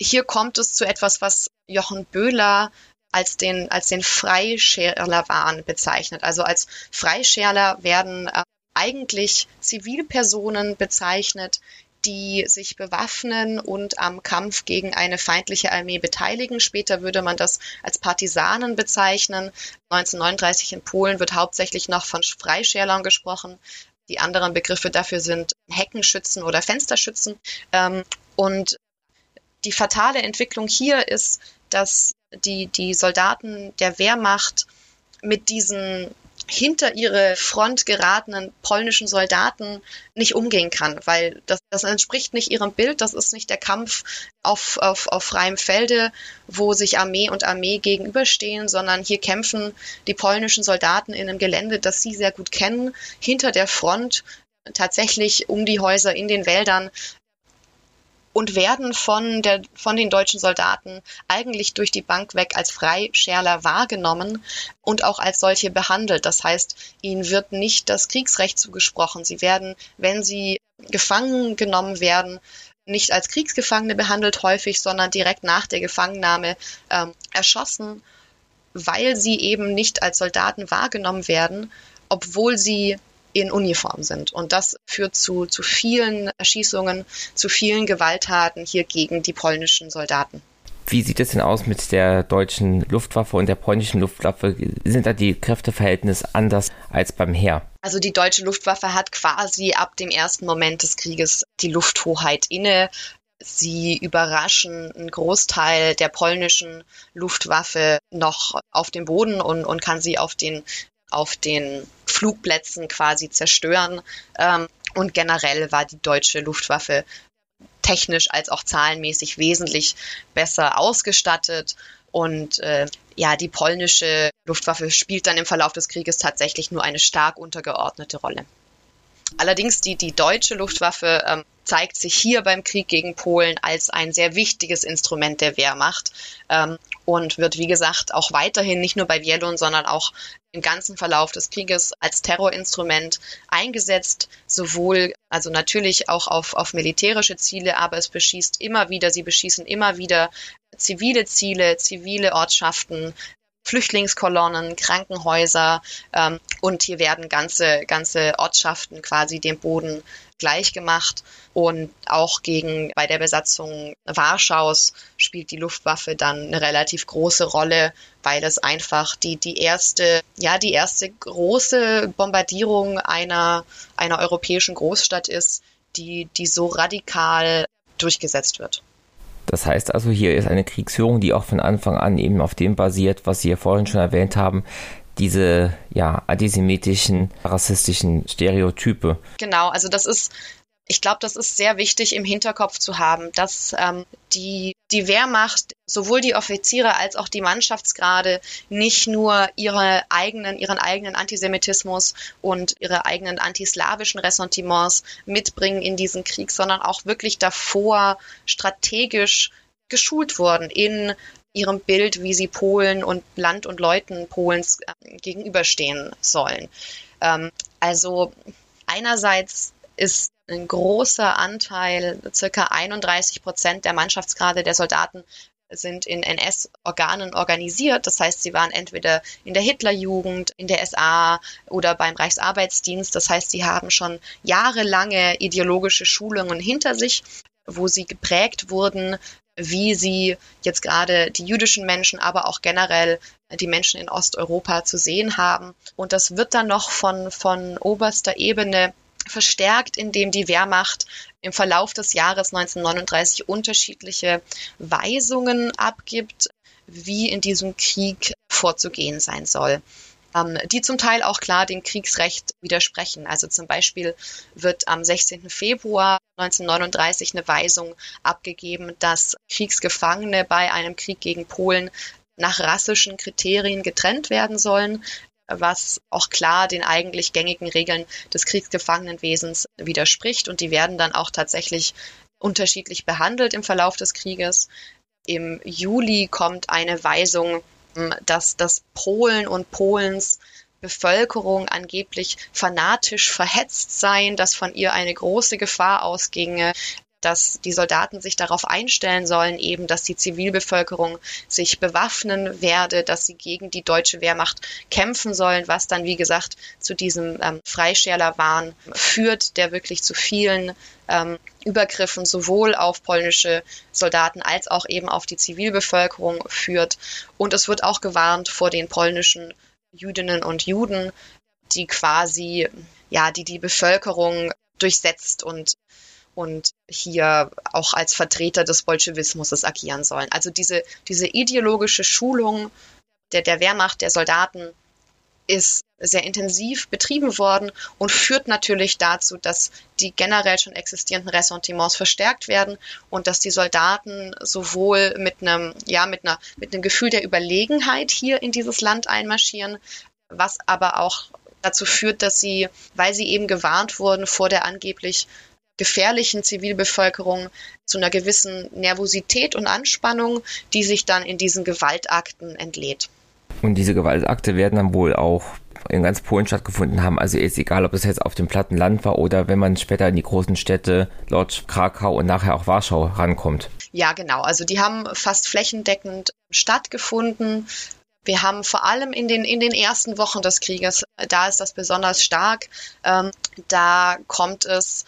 hier kommt es zu etwas, was Jochen Böhler als den, als den Freischärler-Wahn bezeichnet. Also als Freischärler werden äh, eigentlich Zivilpersonen bezeichnet, die sich bewaffnen und am Kampf gegen eine feindliche Armee beteiligen. Später würde man das als Partisanen bezeichnen. 1939 in Polen wird hauptsächlich noch von Freischärlern gesprochen. Die anderen Begriffe dafür sind Heckenschützen oder Fensterschützen. Ähm, und die fatale Entwicklung hier ist, dass die, die Soldaten der Wehrmacht mit diesen hinter ihre Front geratenen polnischen Soldaten nicht umgehen kann, weil das, das entspricht nicht ihrem Bild, das ist nicht der Kampf auf, auf, auf freiem Felde, wo sich Armee und Armee gegenüberstehen, sondern hier kämpfen die polnischen Soldaten in einem Gelände, das sie sehr gut kennen, hinter der Front tatsächlich um die Häuser in den Wäldern und werden von, der, von den deutschen Soldaten eigentlich durch die Bank weg als Freischärler wahrgenommen und auch als solche behandelt. Das heißt, ihnen wird nicht das Kriegsrecht zugesprochen. Sie werden, wenn sie gefangen genommen werden, nicht als Kriegsgefangene behandelt häufig, sondern direkt nach der Gefangennahme ähm, erschossen, weil sie eben nicht als Soldaten wahrgenommen werden, obwohl sie in Uniform sind. Und das führt zu, zu vielen Erschießungen, zu vielen Gewalttaten hier gegen die polnischen Soldaten. Wie sieht es denn aus mit der deutschen Luftwaffe und der polnischen Luftwaffe? Sind da die Kräfteverhältnisse anders als beim Heer? Also die deutsche Luftwaffe hat quasi ab dem ersten Moment des Krieges die Lufthoheit inne. Sie überraschen einen Großteil der polnischen Luftwaffe noch auf dem Boden und, und kann sie auf den auf den Flugplätzen quasi zerstören. Ähm, und generell war die deutsche Luftwaffe technisch als auch zahlenmäßig wesentlich besser ausgestattet. Und äh, ja, die polnische Luftwaffe spielt dann im Verlauf des Krieges tatsächlich nur eine stark untergeordnete Rolle. Allerdings die, die deutsche Luftwaffe ähm, zeigt sich hier beim Krieg gegen Polen als ein sehr wichtiges Instrument der Wehrmacht ähm, und wird, wie gesagt, auch weiterhin nicht nur bei Bielon, sondern auch im ganzen Verlauf des Krieges als Terrorinstrument eingesetzt, sowohl, also natürlich auch auf, auf militärische Ziele, aber es beschießt immer wieder, sie beschießen immer wieder zivile Ziele, zivile Ortschaften, Flüchtlingskolonnen, Krankenhäuser ähm, und hier werden ganze, ganze Ortschaften quasi dem Boden gleichgemacht und auch gegen bei der Besatzung Warschaus spielt die Luftwaffe dann eine relativ große Rolle, weil es einfach die die erste ja die erste große Bombardierung einer einer europäischen Großstadt ist, die die so radikal durchgesetzt wird. Das heißt also, hier ist eine Kriegsführung, die auch von Anfang an eben auf dem basiert, was Sie ja vorhin schon erwähnt haben, diese ja antisemitischen, rassistischen Stereotype. Genau, also das ist ich glaube, das ist sehr wichtig im Hinterkopf zu haben, dass ähm, die, die Wehrmacht, sowohl die Offiziere als auch die Mannschaftsgrade, nicht nur ihre eigenen, ihren eigenen Antisemitismus und ihre eigenen antislawischen Ressentiments mitbringen in diesen Krieg, sondern auch wirklich davor strategisch geschult wurden in ihrem Bild, wie sie Polen und Land und Leuten Polens äh, gegenüberstehen sollen. Ähm, also einerseits ist ein großer Anteil, circa 31 Prozent der Mannschaftsgrade der Soldaten sind in NS-Organen organisiert. Das heißt, sie waren entweder in der Hitlerjugend, in der SA oder beim Reichsarbeitsdienst. Das heißt, sie haben schon jahrelange ideologische Schulungen hinter sich, wo sie geprägt wurden, wie sie jetzt gerade die jüdischen Menschen, aber auch generell die Menschen in Osteuropa zu sehen haben. Und das wird dann noch von, von oberster Ebene verstärkt, indem die Wehrmacht im Verlauf des Jahres 1939 unterschiedliche Weisungen abgibt, wie in diesem Krieg vorzugehen sein soll ähm, die zum Teil auch klar dem Kriegsrecht widersprechen. Also zum Beispiel wird am 16. Februar 1939 eine Weisung abgegeben, dass Kriegsgefangene bei einem Krieg gegen Polen nach rassischen Kriterien getrennt werden sollen was auch klar den eigentlich gängigen Regeln des Kriegsgefangenenwesens widerspricht. Und die werden dann auch tatsächlich unterschiedlich behandelt im Verlauf des Krieges. Im Juli kommt eine Weisung, hm, dass das Polen und Polens Bevölkerung angeblich fanatisch verhetzt seien, dass von ihr eine große Gefahr ausginge, dass die Soldaten sich darauf einstellen sollen, eben, dass die Zivilbevölkerung sich bewaffnen werde, dass sie gegen die deutsche Wehrmacht kämpfen sollen, was dann, wie gesagt, zu diesem ähm, Freischärlerwahn führt, der wirklich zu vielen ähm, Übergriffen sowohl auf polnische Soldaten als auch eben auf die Zivilbevölkerung führt. Und es wird auch gewarnt vor den polnischen Jüdinnen und Juden, die quasi, ja, die die Bevölkerung durchsetzt und und hier auch als Vertreter des Bolschewismus agieren sollen. Also diese, diese ideologische Schulung der, der Wehrmacht, der Soldaten ist sehr intensiv betrieben worden und führt natürlich dazu, dass die generell schon existierenden Ressentiments verstärkt werden und dass die Soldaten sowohl mit einem, ja, mit einer, mit einem Gefühl der Überlegenheit hier in dieses Land einmarschieren, was aber auch dazu führt, dass sie, weil sie eben gewarnt wurden vor der angeblich gefährlichen Zivilbevölkerung zu einer gewissen Nervosität und Anspannung, die sich dann in diesen Gewaltakten entlädt. Und diese Gewaltakte werden dann wohl auch in ganz Polen stattgefunden haben. Also ist egal, ob es jetzt auf dem platten Land war oder wenn man später in die großen Städte Lodz, Krakau und nachher auch Warschau rankommt. Ja, genau. Also die haben fast flächendeckend stattgefunden. Wir haben vor allem in den, in den ersten Wochen des Krieges, da ist das besonders stark, ähm, da kommt es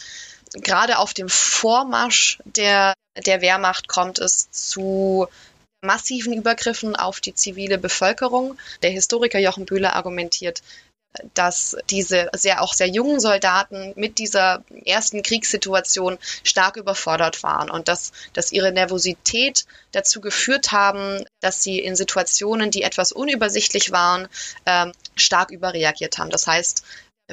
gerade auf dem Vormarsch der, der Wehrmacht kommt es zu massiven Übergriffen auf die zivile Bevölkerung. Der Historiker Jochen Bühler argumentiert, dass diese sehr auch sehr jungen Soldaten mit dieser ersten Kriegssituation stark überfordert waren und dass, dass ihre Nervosität dazu geführt haben, dass sie in Situationen, die etwas unübersichtlich waren, ähm, stark überreagiert haben. Das heißt,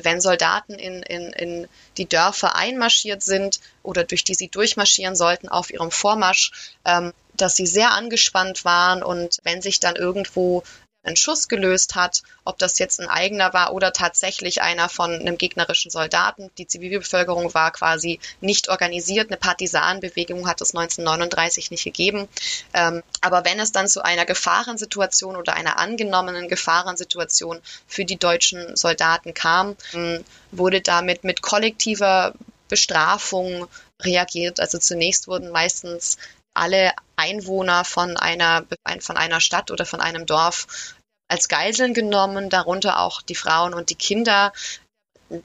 wenn Soldaten in, in, in die Dörfer einmarschiert sind oder durch die sie durchmarschieren sollten auf ihrem Vormarsch, ähm, dass sie sehr angespannt waren und wenn sich dann irgendwo einen Schuss gelöst hat, ob das jetzt ein eigener war oder tatsächlich einer von einem gegnerischen Soldaten. Die Zivilbevölkerung war quasi nicht organisiert. Eine Partisanenbewegung hat es 1939 nicht gegeben. Ähm, aber wenn es dann zu einer Gefahrensituation oder einer angenommenen Gefahrensituation für die deutschen Soldaten kam, ähm, wurde damit mit kollektiver Bestrafung reagiert. Also zunächst wurden meistens alle Einwohner von einer, von einer Stadt oder von einem Dorf als Geiseln genommen, darunter auch die Frauen und die Kinder.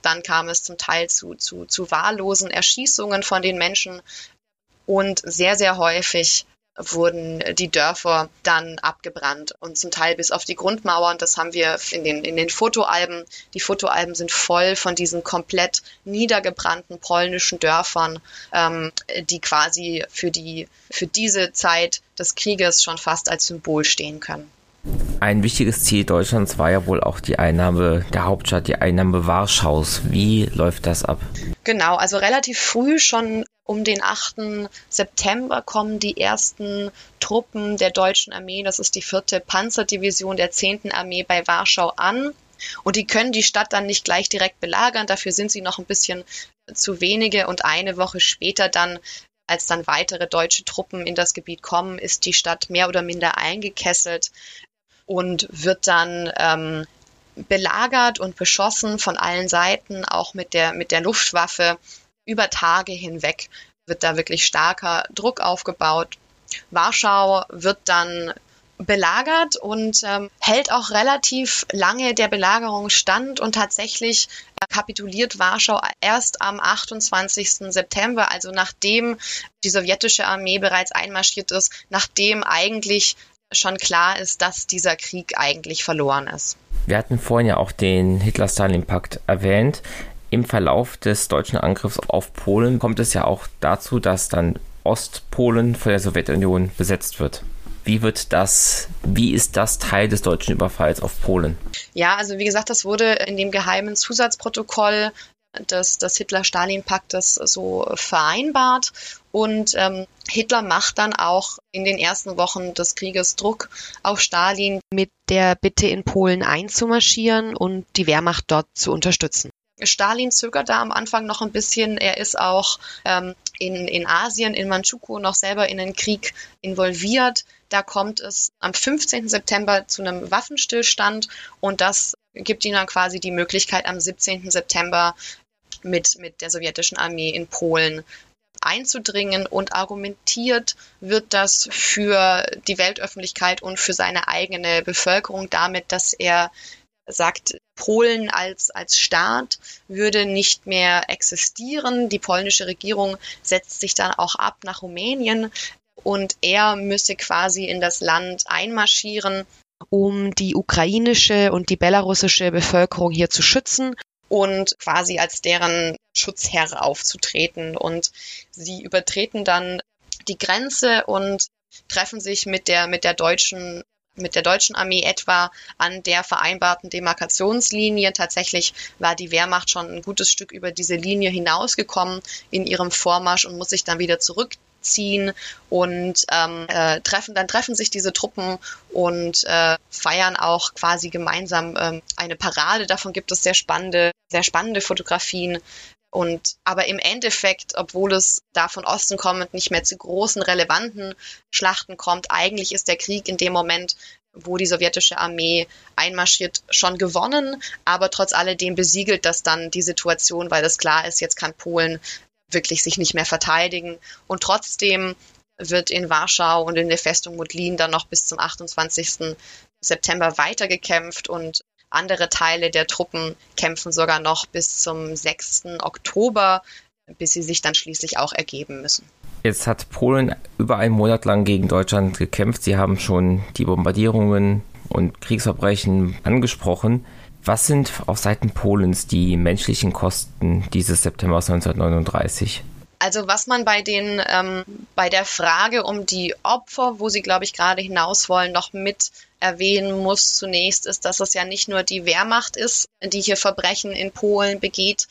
Dann kam es zum Teil zu, zu, zu wahllosen Erschießungen von den Menschen und sehr, sehr häufig wurden die Dörfer dann abgebrannt und zum Teil bis auf die Grundmauern. Das haben wir in den, in den Fotoalben. Die Fotoalben sind voll von diesen komplett niedergebrannten polnischen Dörfern, ähm, die quasi für, die, für diese Zeit des Krieges schon fast als Symbol stehen können. Ein wichtiges Ziel Deutschlands war ja wohl auch die Einnahme der Hauptstadt, die Einnahme Warschaus. Wie läuft das ab? Genau, also relativ früh schon um den 8. September kommen die ersten Truppen der deutschen Armee, das ist die vierte Panzerdivision der 10. Armee bei Warschau an. Und die können die Stadt dann nicht gleich direkt belagern, dafür sind sie noch ein bisschen zu wenige. Und eine Woche später dann als dann weitere deutsche Truppen in das Gebiet kommen, ist die Stadt mehr oder minder eingekesselt und wird dann ähm, belagert und beschossen von allen Seiten, auch mit der, mit der Luftwaffe. Über Tage hinweg wird da wirklich starker Druck aufgebaut. Warschau wird dann belagert und ähm, hält auch relativ lange der Belagerung stand und tatsächlich äh, kapituliert Warschau erst am 28. September, also nachdem die sowjetische Armee bereits einmarschiert ist, nachdem eigentlich schon klar ist, dass dieser Krieg eigentlich verloren ist. Wir hatten vorhin ja auch den Hitler-Stalin-Pakt erwähnt. Im Verlauf des deutschen Angriffs auf Polen kommt es ja auch dazu, dass dann Ostpolen von der Sowjetunion besetzt wird. Wie wird das, wie ist das Teil des deutschen Überfalls auf Polen? Ja, also wie gesagt, das wurde in dem geheimen Zusatzprotokoll des, des Hitler-Stalin-Paktes so vereinbart. Und ähm, Hitler macht dann auch in den ersten Wochen des Krieges Druck auf Stalin mit der Bitte in Polen einzumarschieren und die Wehrmacht dort zu unterstützen. Stalin zögert da am Anfang noch ein bisschen. Er ist auch ähm, in, in Asien, in Manchukuo noch selber in den Krieg involviert. Da kommt es am 15. September zu einem Waffenstillstand und das gibt ihm dann quasi die Möglichkeit, am 17. September mit, mit der sowjetischen Armee in Polen einzudringen und argumentiert wird das für die Weltöffentlichkeit und für seine eigene Bevölkerung damit, dass er sagt, Polen als, als Staat würde nicht mehr existieren. Die polnische Regierung setzt sich dann auch ab nach Rumänien und er müsse quasi in das Land einmarschieren, um die ukrainische und die belarussische Bevölkerung hier zu schützen und quasi als deren Schutzherr aufzutreten. Und sie übertreten dann die Grenze und treffen sich mit der, mit der deutschen mit der deutschen Armee etwa an der vereinbarten Demarkationslinie. Tatsächlich war die Wehrmacht schon ein gutes Stück über diese Linie hinausgekommen in ihrem Vormarsch und muss sich dann wieder zurück ziehen und ähm, äh, treffen, dann treffen sich diese Truppen und äh, feiern auch quasi gemeinsam ähm, eine Parade. Davon gibt es sehr spannende, sehr spannende Fotografien. Und aber im Endeffekt, obwohl es da von Osten kommend nicht mehr zu großen relevanten Schlachten kommt, eigentlich ist der Krieg in dem Moment, wo die sowjetische Armee einmarschiert, schon gewonnen. Aber trotz alledem besiegelt das dann die Situation, weil es klar ist, jetzt kann Polen wirklich sich nicht mehr verteidigen. Und trotzdem wird in Warschau und in der Festung Modlin dann noch bis zum 28. September weitergekämpft und andere Teile der Truppen kämpfen sogar noch bis zum 6. Oktober, bis sie sich dann schließlich auch ergeben müssen. Jetzt hat Polen über einen Monat lang gegen Deutschland gekämpft. Sie haben schon die Bombardierungen und Kriegsverbrechen angesprochen. Was sind auf Seiten Polens die menschlichen Kosten dieses September 1939? Also was man bei den ähm, bei der Frage um die Opfer, wo Sie glaube ich gerade hinaus wollen, noch mit erwähnen muss zunächst, ist, dass es ja nicht nur die Wehrmacht ist, die hier Verbrechen in Polen begeht,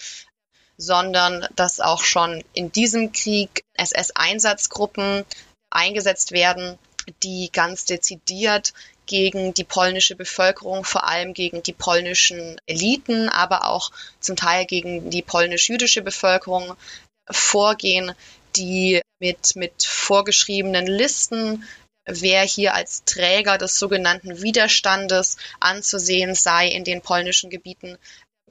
sondern dass auch schon in diesem Krieg SS-Einsatzgruppen eingesetzt werden, die ganz dezidiert gegen die polnische Bevölkerung, vor allem gegen die polnischen Eliten, aber auch zum Teil gegen die polnisch-jüdische Bevölkerung vorgehen, die mit, mit vorgeschriebenen Listen, wer hier als Träger des sogenannten Widerstandes anzusehen sei in den polnischen Gebieten,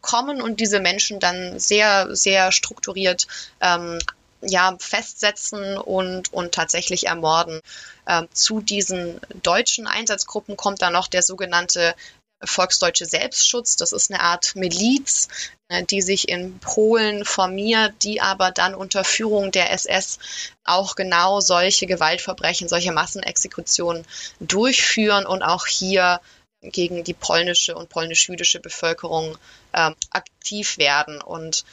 kommen und diese Menschen dann sehr, sehr strukturiert ähm, ja, festsetzen und, und tatsächlich ermorden. Ähm, zu diesen deutschen Einsatzgruppen kommt dann noch der sogenannte Volksdeutsche Selbstschutz. Das ist eine Art Miliz, äh, die sich in Polen formiert, die aber dann unter Führung der SS auch genau solche Gewaltverbrechen, solche Massenexekutionen durchführen und auch hier gegen die polnische und polnisch-jüdische Bevölkerung äh, aktiv werden. Und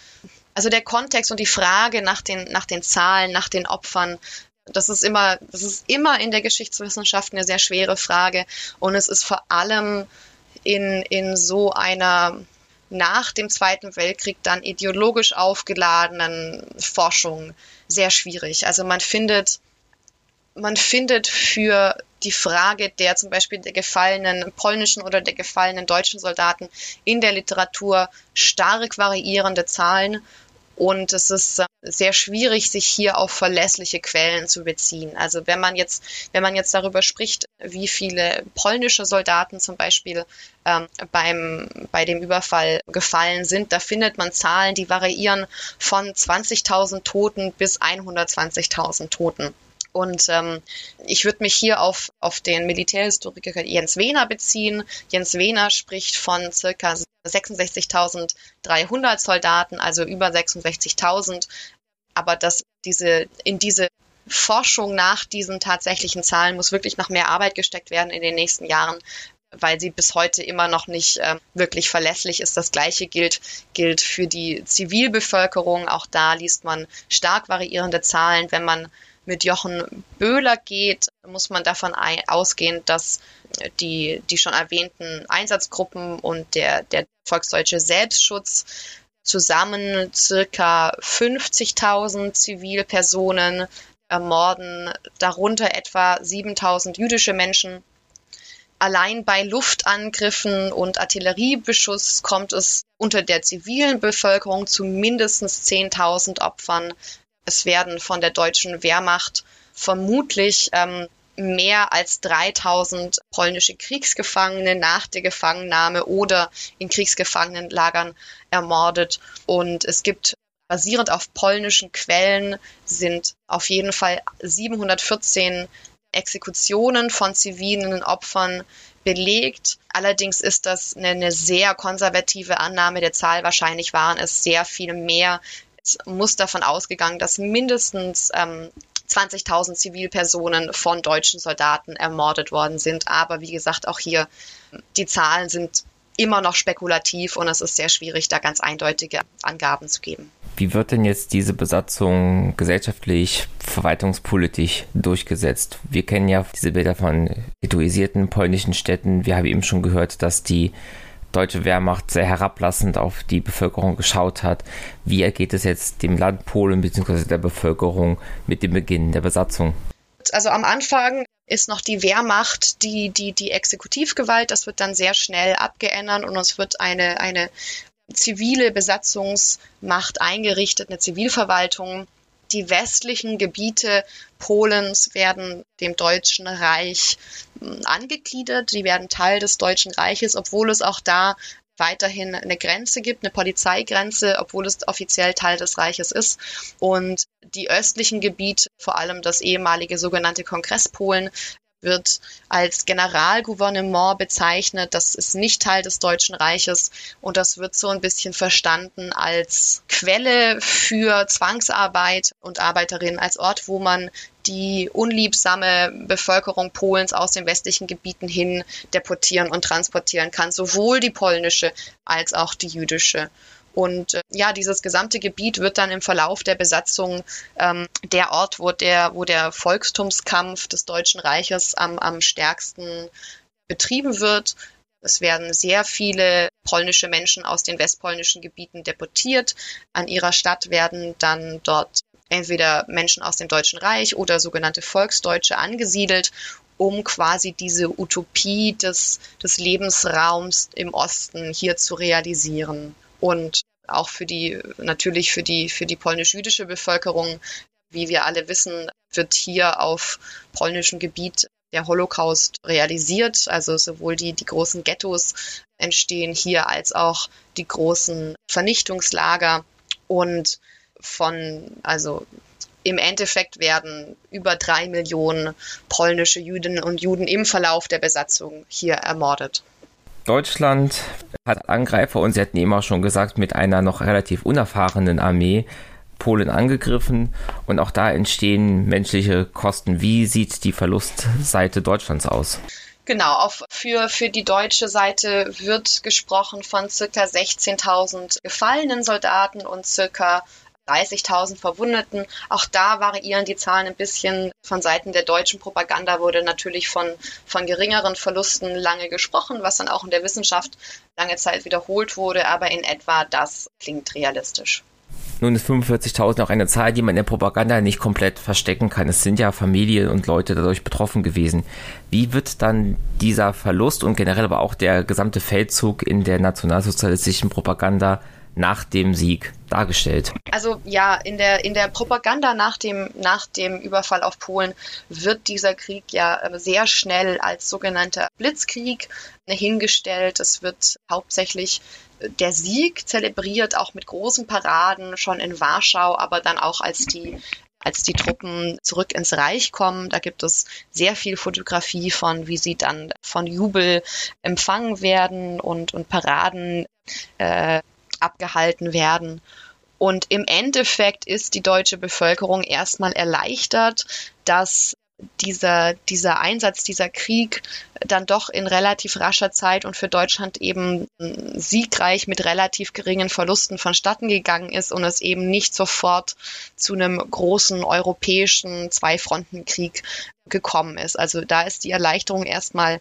also der Kontext und die Frage nach den, nach den Zahlen, nach den Opfern, das ist immer, das ist immer in der Geschichtswissenschaft eine sehr schwere Frage. Und es ist vor allem in, in so einer nach dem Zweiten Weltkrieg dann ideologisch aufgeladenen Forschung sehr schwierig. Also man findet, man findet für die Frage der zum Beispiel der gefallenen polnischen oder der gefallenen deutschen Soldaten in der Literatur stark variierende Zahlen und es ist äh, sehr schwierig, sich hier auf verlässliche Quellen zu beziehen. Also wenn man jetzt, wenn man jetzt darüber spricht, wie viele polnische Soldaten zum Beispiel ähm, beim, bei dem Überfall gefallen sind, da findet man Zahlen, die variieren von 20.000 Toten bis 120.000 Toten. Und ähm, ich würde mich hier auf, auf den Militärhistoriker Jens Wehner beziehen. Jens Wehner spricht von circa 66.300 Soldaten, also über 66.000. Aber dass diese, in diese Forschung nach diesen tatsächlichen Zahlen muss wirklich noch mehr Arbeit gesteckt werden in den nächsten Jahren, weil sie bis heute immer noch nicht äh, wirklich verlässlich ist. Das Gleiche gilt, gilt für die Zivilbevölkerung. Auch da liest man stark variierende Zahlen. Wenn man mit Jochen Böhler geht, muss man davon ausgehen, dass die, die schon erwähnten Einsatzgruppen und der, der volksdeutsche Selbstschutz zusammen circa 50.000 Zivilpersonen ermorden, darunter etwa 7.000 jüdische Menschen. Allein bei Luftangriffen und Artilleriebeschuss kommt es unter der zivilen Bevölkerung zu mindestens 10.000 Opfern. Es werden von der deutschen Wehrmacht vermutlich ähm, mehr als 3000 polnische Kriegsgefangene nach der Gefangennahme oder in Kriegsgefangenenlagern ermordet. Und es gibt basierend auf polnischen Quellen sind auf jeden Fall 714 Exekutionen von zivilen Opfern belegt. Allerdings ist das eine, eine, sehr konservative Annahme der Zahl. Wahrscheinlich waren es sehr viel mehr. Muss davon ausgegangen, dass mindestens ähm, 20.000 Zivilpersonen von deutschen Soldaten ermordet worden sind. Aber wie gesagt, auch hier, die Zahlen sind immer noch spekulativ und es ist sehr schwierig, da ganz eindeutige Angaben zu geben. Wie wird denn jetzt diese Besatzung gesellschaftlich, verwaltungspolitisch durchgesetzt? Wir kennen ja diese Bilder von ghettoisierten polnischen Städten. Wir haben eben schon gehört, dass die deutsche Wehrmacht sehr herablassend auf die Bevölkerung geschaut hat. Wie ergeht es jetzt dem Land Polen bzw. der Bevölkerung mit dem Beginn der Besatzung? Also am Anfang ist noch die Wehrmacht die, die, die Exekutivgewalt. Das wird dann sehr schnell abgeändert und es wird eine, eine zivile Besatzungsmacht eingerichtet, eine Zivilverwaltung, die westlichen Gebiete Polens werden dem Deutschen Reich hm, angegliedert. Die werden Teil des Deutschen Reiches, obwohl es auch da weiterhin eine Grenze gibt, eine Polizeigrenze, obwohl es offiziell Teil des Reiches ist. Und die östlichen Gebiete, vor allem das ehemalige sogenannte Kongresspolen, wird als Generalgouvernement bezeichnet. Das ist nicht Teil des Deutschen Reiches und das wird so ein bisschen verstanden als Quelle für Zwangsarbeit und Arbeiterinnen, als Ort, wo man die unliebsame Bevölkerung Polens aus den westlichen Gebieten hin deportieren und transportieren kann, sowohl die polnische als auch die jüdische. Und äh, ja, dieses gesamte Gebiet wird dann im Verlauf der Besatzung ähm, der Ort, wo der, wo der Volkstumskampf des Deutschen Reiches am, am stärksten betrieben wird. Es werden sehr viele polnische Menschen aus den westpolnischen Gebieten deportiert. An ihrer Stadt werden dann dort entweder Menschen aus dem Deutschen Reich oder sogenannte Volksdeutsche angesiedelt, um quasi diese Utopie des, des Lebensraums im Osten hier zu realisieren. Und auch für die, natürlich für die, für die polnisch-jüdische Bevölkerung. Wie wir alle wissen, wird hier auf polnischem Gebiet der Holocaust realisiert. Also sowohl die, die großen Ghettos entstehen hier als auch die großen Vernichtungslager. Und von, also im Endeffekt werden über drei Millionen polnische Jüdinnen und Juden im Verlauf der Besatzung hier ermordet. Deutschland hat Angreifer und sie hatten eben auch schon gesagt, mit einer noch relativ unerfahrenen Armee Polen angegriffen und auch da entstehen menschliche Kosten. Wie sieht die Verlustseite Deutschlands aus? Genau, auf, für, für die deutsche Seite wird gesprochen von circa 16.000 gefallenen Soldaten und circa 30.000 Verwundeten. Auch da variieren die Zahlen ein bisschen. Von Seiten der deutschen Propaganda wurde natürlich von, von geringeren Verlusten lange gesprochen, was dann auch in der Wissenschaft lange Zeit wiederholt wurde. Aber in etwa das klingt realistisch. Nun ist 45.000 auch eine Zahl, die man in der Propaganda nicht komplett verstecken kann. Es sind ja Familien und Leute dadurch betroffen gewesen. Wie wird dann dieser Verlust und generell aber auch der gesamte Feldzug in der nationalsozialistischen Propaganda nach dem Sieg dargestellt? Also ja, in der, in der Propaganda nach dem, nach dem Überfall auf Polen wird dieser Krieg ja äh, sehr schnell als sogenannter Blitzkrieg hingestellt. Es wird hauptsächlich äh, der Sieg zelebriert, auch mit großen Paraden schon in Warschau, aber dann auch als die als die Truppen zurück ins Reich kommen. Da gibt es sehr viel Fotografie von, wie sie dann von Jubel empfangen werden und, und Paraden äh, abgehalten werden. Und im Endeffekt ist die deutsche Bevölkerung erstmal erleichtert, dass dieser, dieser Einsatz, dieser Krieg dann doch in relativ rascher Zeit und für Deutschland eben siegreich mit relativ geringen Verlusten vonstatten gegangen ist und es eben nicht sofort zu einem großen europäischen Zwei-Fronten-Krieg gekommen ist. Also da ist die Erleichterung erstmal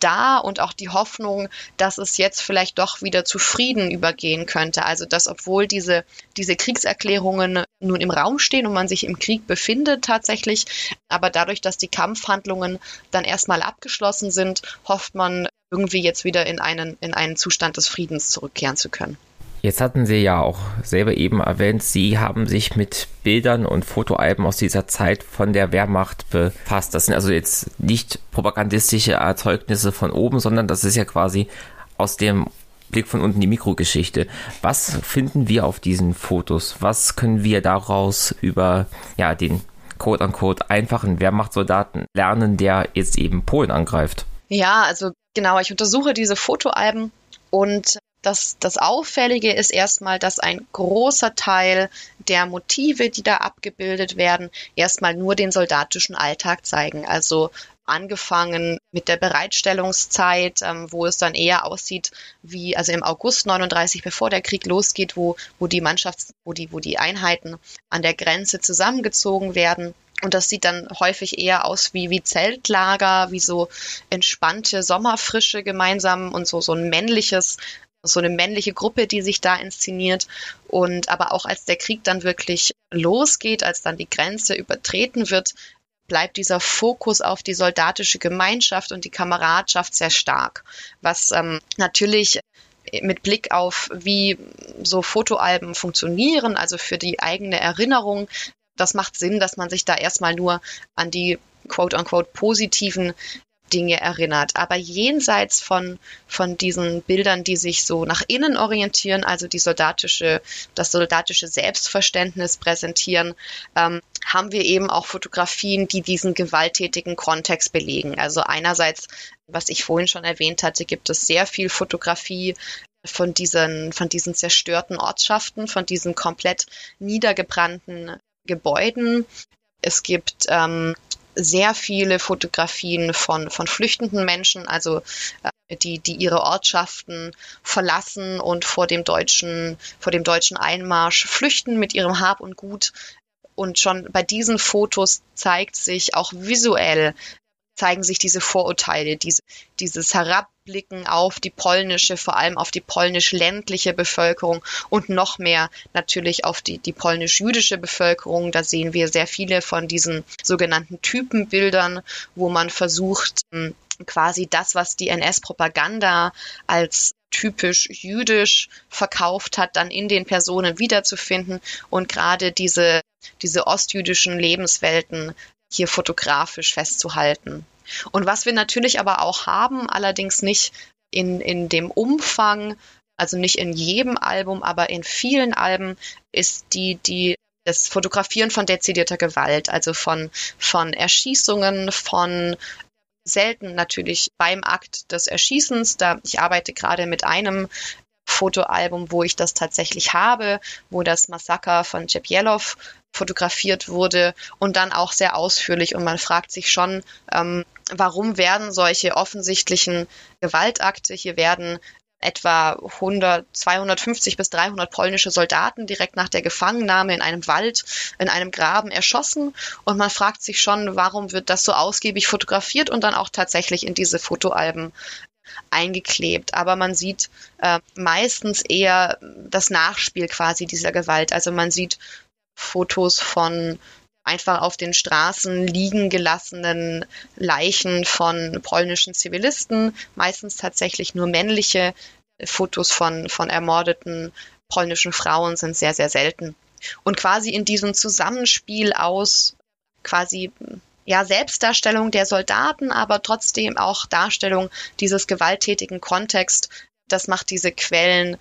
da und auch die Hoffnung, dass es jetzt vielleicht doch wieder zu Frieden übergehen könnte. Also dass obwohl diese, diese Kriegserklärungen nun im Raum stehen und man sich im Krieg befindet tatsächlich, aber dadurch, dass die Kampfhandlungen dann erstmal abgeschlossen sind, hofft man irgendwie jetzt wieder in einen, in einen Zustand des Friedens zurückkehren zu können. Jetzt hatten Sie ja auch selber eben erwähnt, Sie haben sich mit Bildern und Fotoalben aus dieser Zeit von der Wehrmacht befasst. Das sind also jetzt nicht propagandistische Erzeugnisse von oben, sondern das ist ja quasi aus dem Blick von unten die Mikrogeschichte. Was finden wir auf diesen Fotos? Was können wir daraus über ja, den quote-unquote einfachen Wehrmachtssoldaten lernen, der jetzt eben Polen angreift? Ja, also genau, ich untersuche diese Fotoalben und das, das Auffällige ist erstmal, dass ein großer Teil der Motive, die da abgebildet werden, erstmal nur den soldatischen Alltag zeigen. Also angefangen mit der Bereitstellungszeit, ähm, wo es dann eher aussieht wie, also im August 39, bevor der Krieg losgeht, wo, wo die Mannschafts-, wo die, wo die Einheiten an der Grenze zusammengezogen werden. Und das sieht dann häufig eher aus wie, wie Zeltlager, wie so entspannte Sommerfrische gemeinsam und so, so ein männliches so eine männliche Gruppe, die sich da inszeniert. Und aber auch als der Krieg dann wirklich losgeht, als dann die Grenze übertreten wird, bleibt dieser Fokus auf die soldatische Gemeinschaft und die Kameradschaft sehr stark. Was ähm, natürlich mit Blick auf, wie so Fotoalben funktionieren, also für die eigene Erinnerung, das macht Sinn, dass man sich da erstmal nur an die quote-unquote positiven Dinge erinnert. Aber jenseits von, von diesen Bildern, die sich so nach innen orientieren, also die soldatische, das soldatische Selbstverständnis präsentieren, ähm, haben wir eben auch Fotografien, die diesen gewalttätigen Kontext belegen. Also einerseits, was ich vorhin schon erwähnt hatte, gibt es sehr viel Fotografie von diesen, von diesen zerstörten Ortschaften, von diesen komplett niedergebrannten Gebäuden. Es gibt ähm, sehr viele Fotografien von, von flüchtenden Menschen, also äh, die, die ihre Ortschaften verlassen und vor dem deutschen, vor dem deutschen Einmarsch flüchten mit ihrem Hab und Gut. Und schon bei diesen Fotos zeigt sich auch visuell, zeigen sich diese Vorurteile, diese, dieses Herabblicken auf die polnische, vor allem auf die polnisch-ländliche Bevölkerung und noch mehr natürlich auf die, die polnisch-jüdische Bevölkerung. Da sehen wir sehr viele von diesen sogenannten Typenbildern, wo man versucht, hm, quasi das, was die NS-Propaganda als typisch jüdisch verkauft hat, dann in den Personen wiederzufinden und gerade diese, diese ostjüdischen Lebenswelten hier fotografisch festzuhalten. Und was wir natürlich aber auch haben, allerdings nicht in, in dem Umfang, also nicht in jedem Album, aber in vielen Alben, ist die, die, das Fotografieren von dezidierter Gewalt, also von, von Erschießungen, von selten natürlich beim Akt des Erschießens. Da ich arbeite gerade mit einem Fotoalbum, wo ich das tatsächlich habe, wo das Massaker von Jebjelov fotografiert wurde und dann auch sehr ausführlich. Und man fragt sich schon, ähm, warum werden solche offensichtlichen Gewaltakte, hier werden etwa 100, 250 bis 300 polnische Soldaten direkt nach der Gefangennahme in einem Wald, in einem Graben erschossen. Und man fragt sich schon, warum wird das so ausgiebig fotografiert und dann auch tatsächlich in diese Fotoalben eingeklebt. Aber man sieht äh, meistens eher das Nachspiel quasi dieser Gewalt. Also man sieht Fotos von einfach auf den Straßen liegen gelassenen Leichen von polnischen Zivilisten, meistens tatsächlich nur männliche. Fotos von, von ermordeten polnischen Frauen sind sehr, sehr selten. Und quasi in diesem Zusammenspiel aus quasi ja, Selbstdarstellung der Soldaten, aber trotzdem auch Darstellung dieses gewalttätigen Kontext, das macht diese Quellen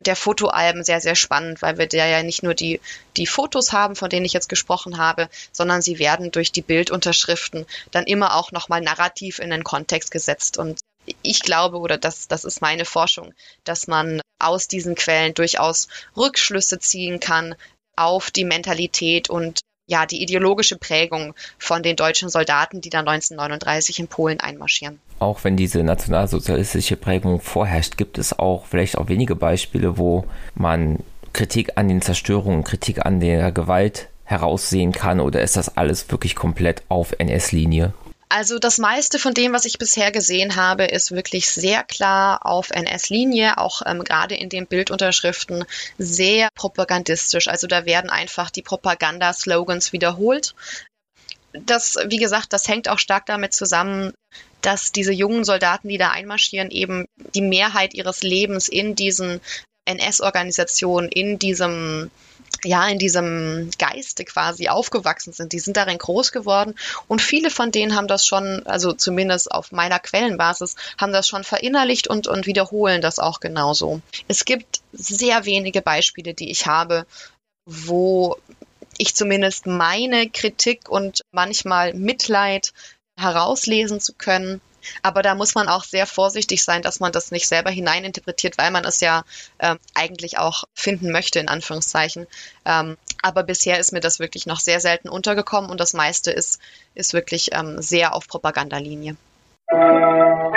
der Fotoalben sehr, sehr spannend, weil wir da ja nicht nur die, die Fotos haben, von denen ich jetzt gesprochen habe, sondern sie werden durch die Bildunterschriften dann immer auch nochmal narrativ in den Kontext gesetzt. Und ich glaube, oder das, das ist meine Forschung, dass man aus diesen Quellen durchaus Rückschlüsse ziehen kann auf die Mentalität und ja, die ideologische Prägung von den deutschen Soldaten, die dann 1939 in Polen einmarschieren. Auch wenn diese nationalsozialistische Prägung vorherrscht, gibt es auch vielleicht auch wenige Beispiele, wo man Kritik an den Zerstörungen, Kritik an der Gewalt heraussehen kann oder ist das alles wirklich komplett auf NS-Linie? Also das meiste von dem, was ich bisher gesehen habe, ist wirklich sehr klar auf NS-Linie, auch ähm, gerade in den Bildunterschriften sehr propagandistisch. Also da werden einfach die Propagandaslogans wiederholt. Das, wie gesagt, das hängt auch stark damit zusammen, dass diese jungen Soldaten, die da einmarschieren, eben die Mehrheit ihres Lebens in diesen NS-Organisationen, in diesem ja in diesem Geiste quasi aufgewachsen sind. Die sind darin groß geworden und viele von denen haben das schon, also zumindest auf meiner Quellenbasis, haben das schon verinnerlicht und, und wiederholen das auch genauso. Es gibt sehr wenige Beispiele, die ich habe, wo ich zumindest meine Kritik und manchmal Mitleid herauslesen zu können. Aber da muss man auch sehr vorsichtig sein, dass man das nicht selber hineininterpretiert, weil man es ja äh, eigentlich auch finden möchte, in Anführungszeichen. Ähm, aber bisher ist mir das wirklich noch sehr selten untergekommen und das meiste ist, ist wirklich ähm, sehr auf Propagandalinie. Musik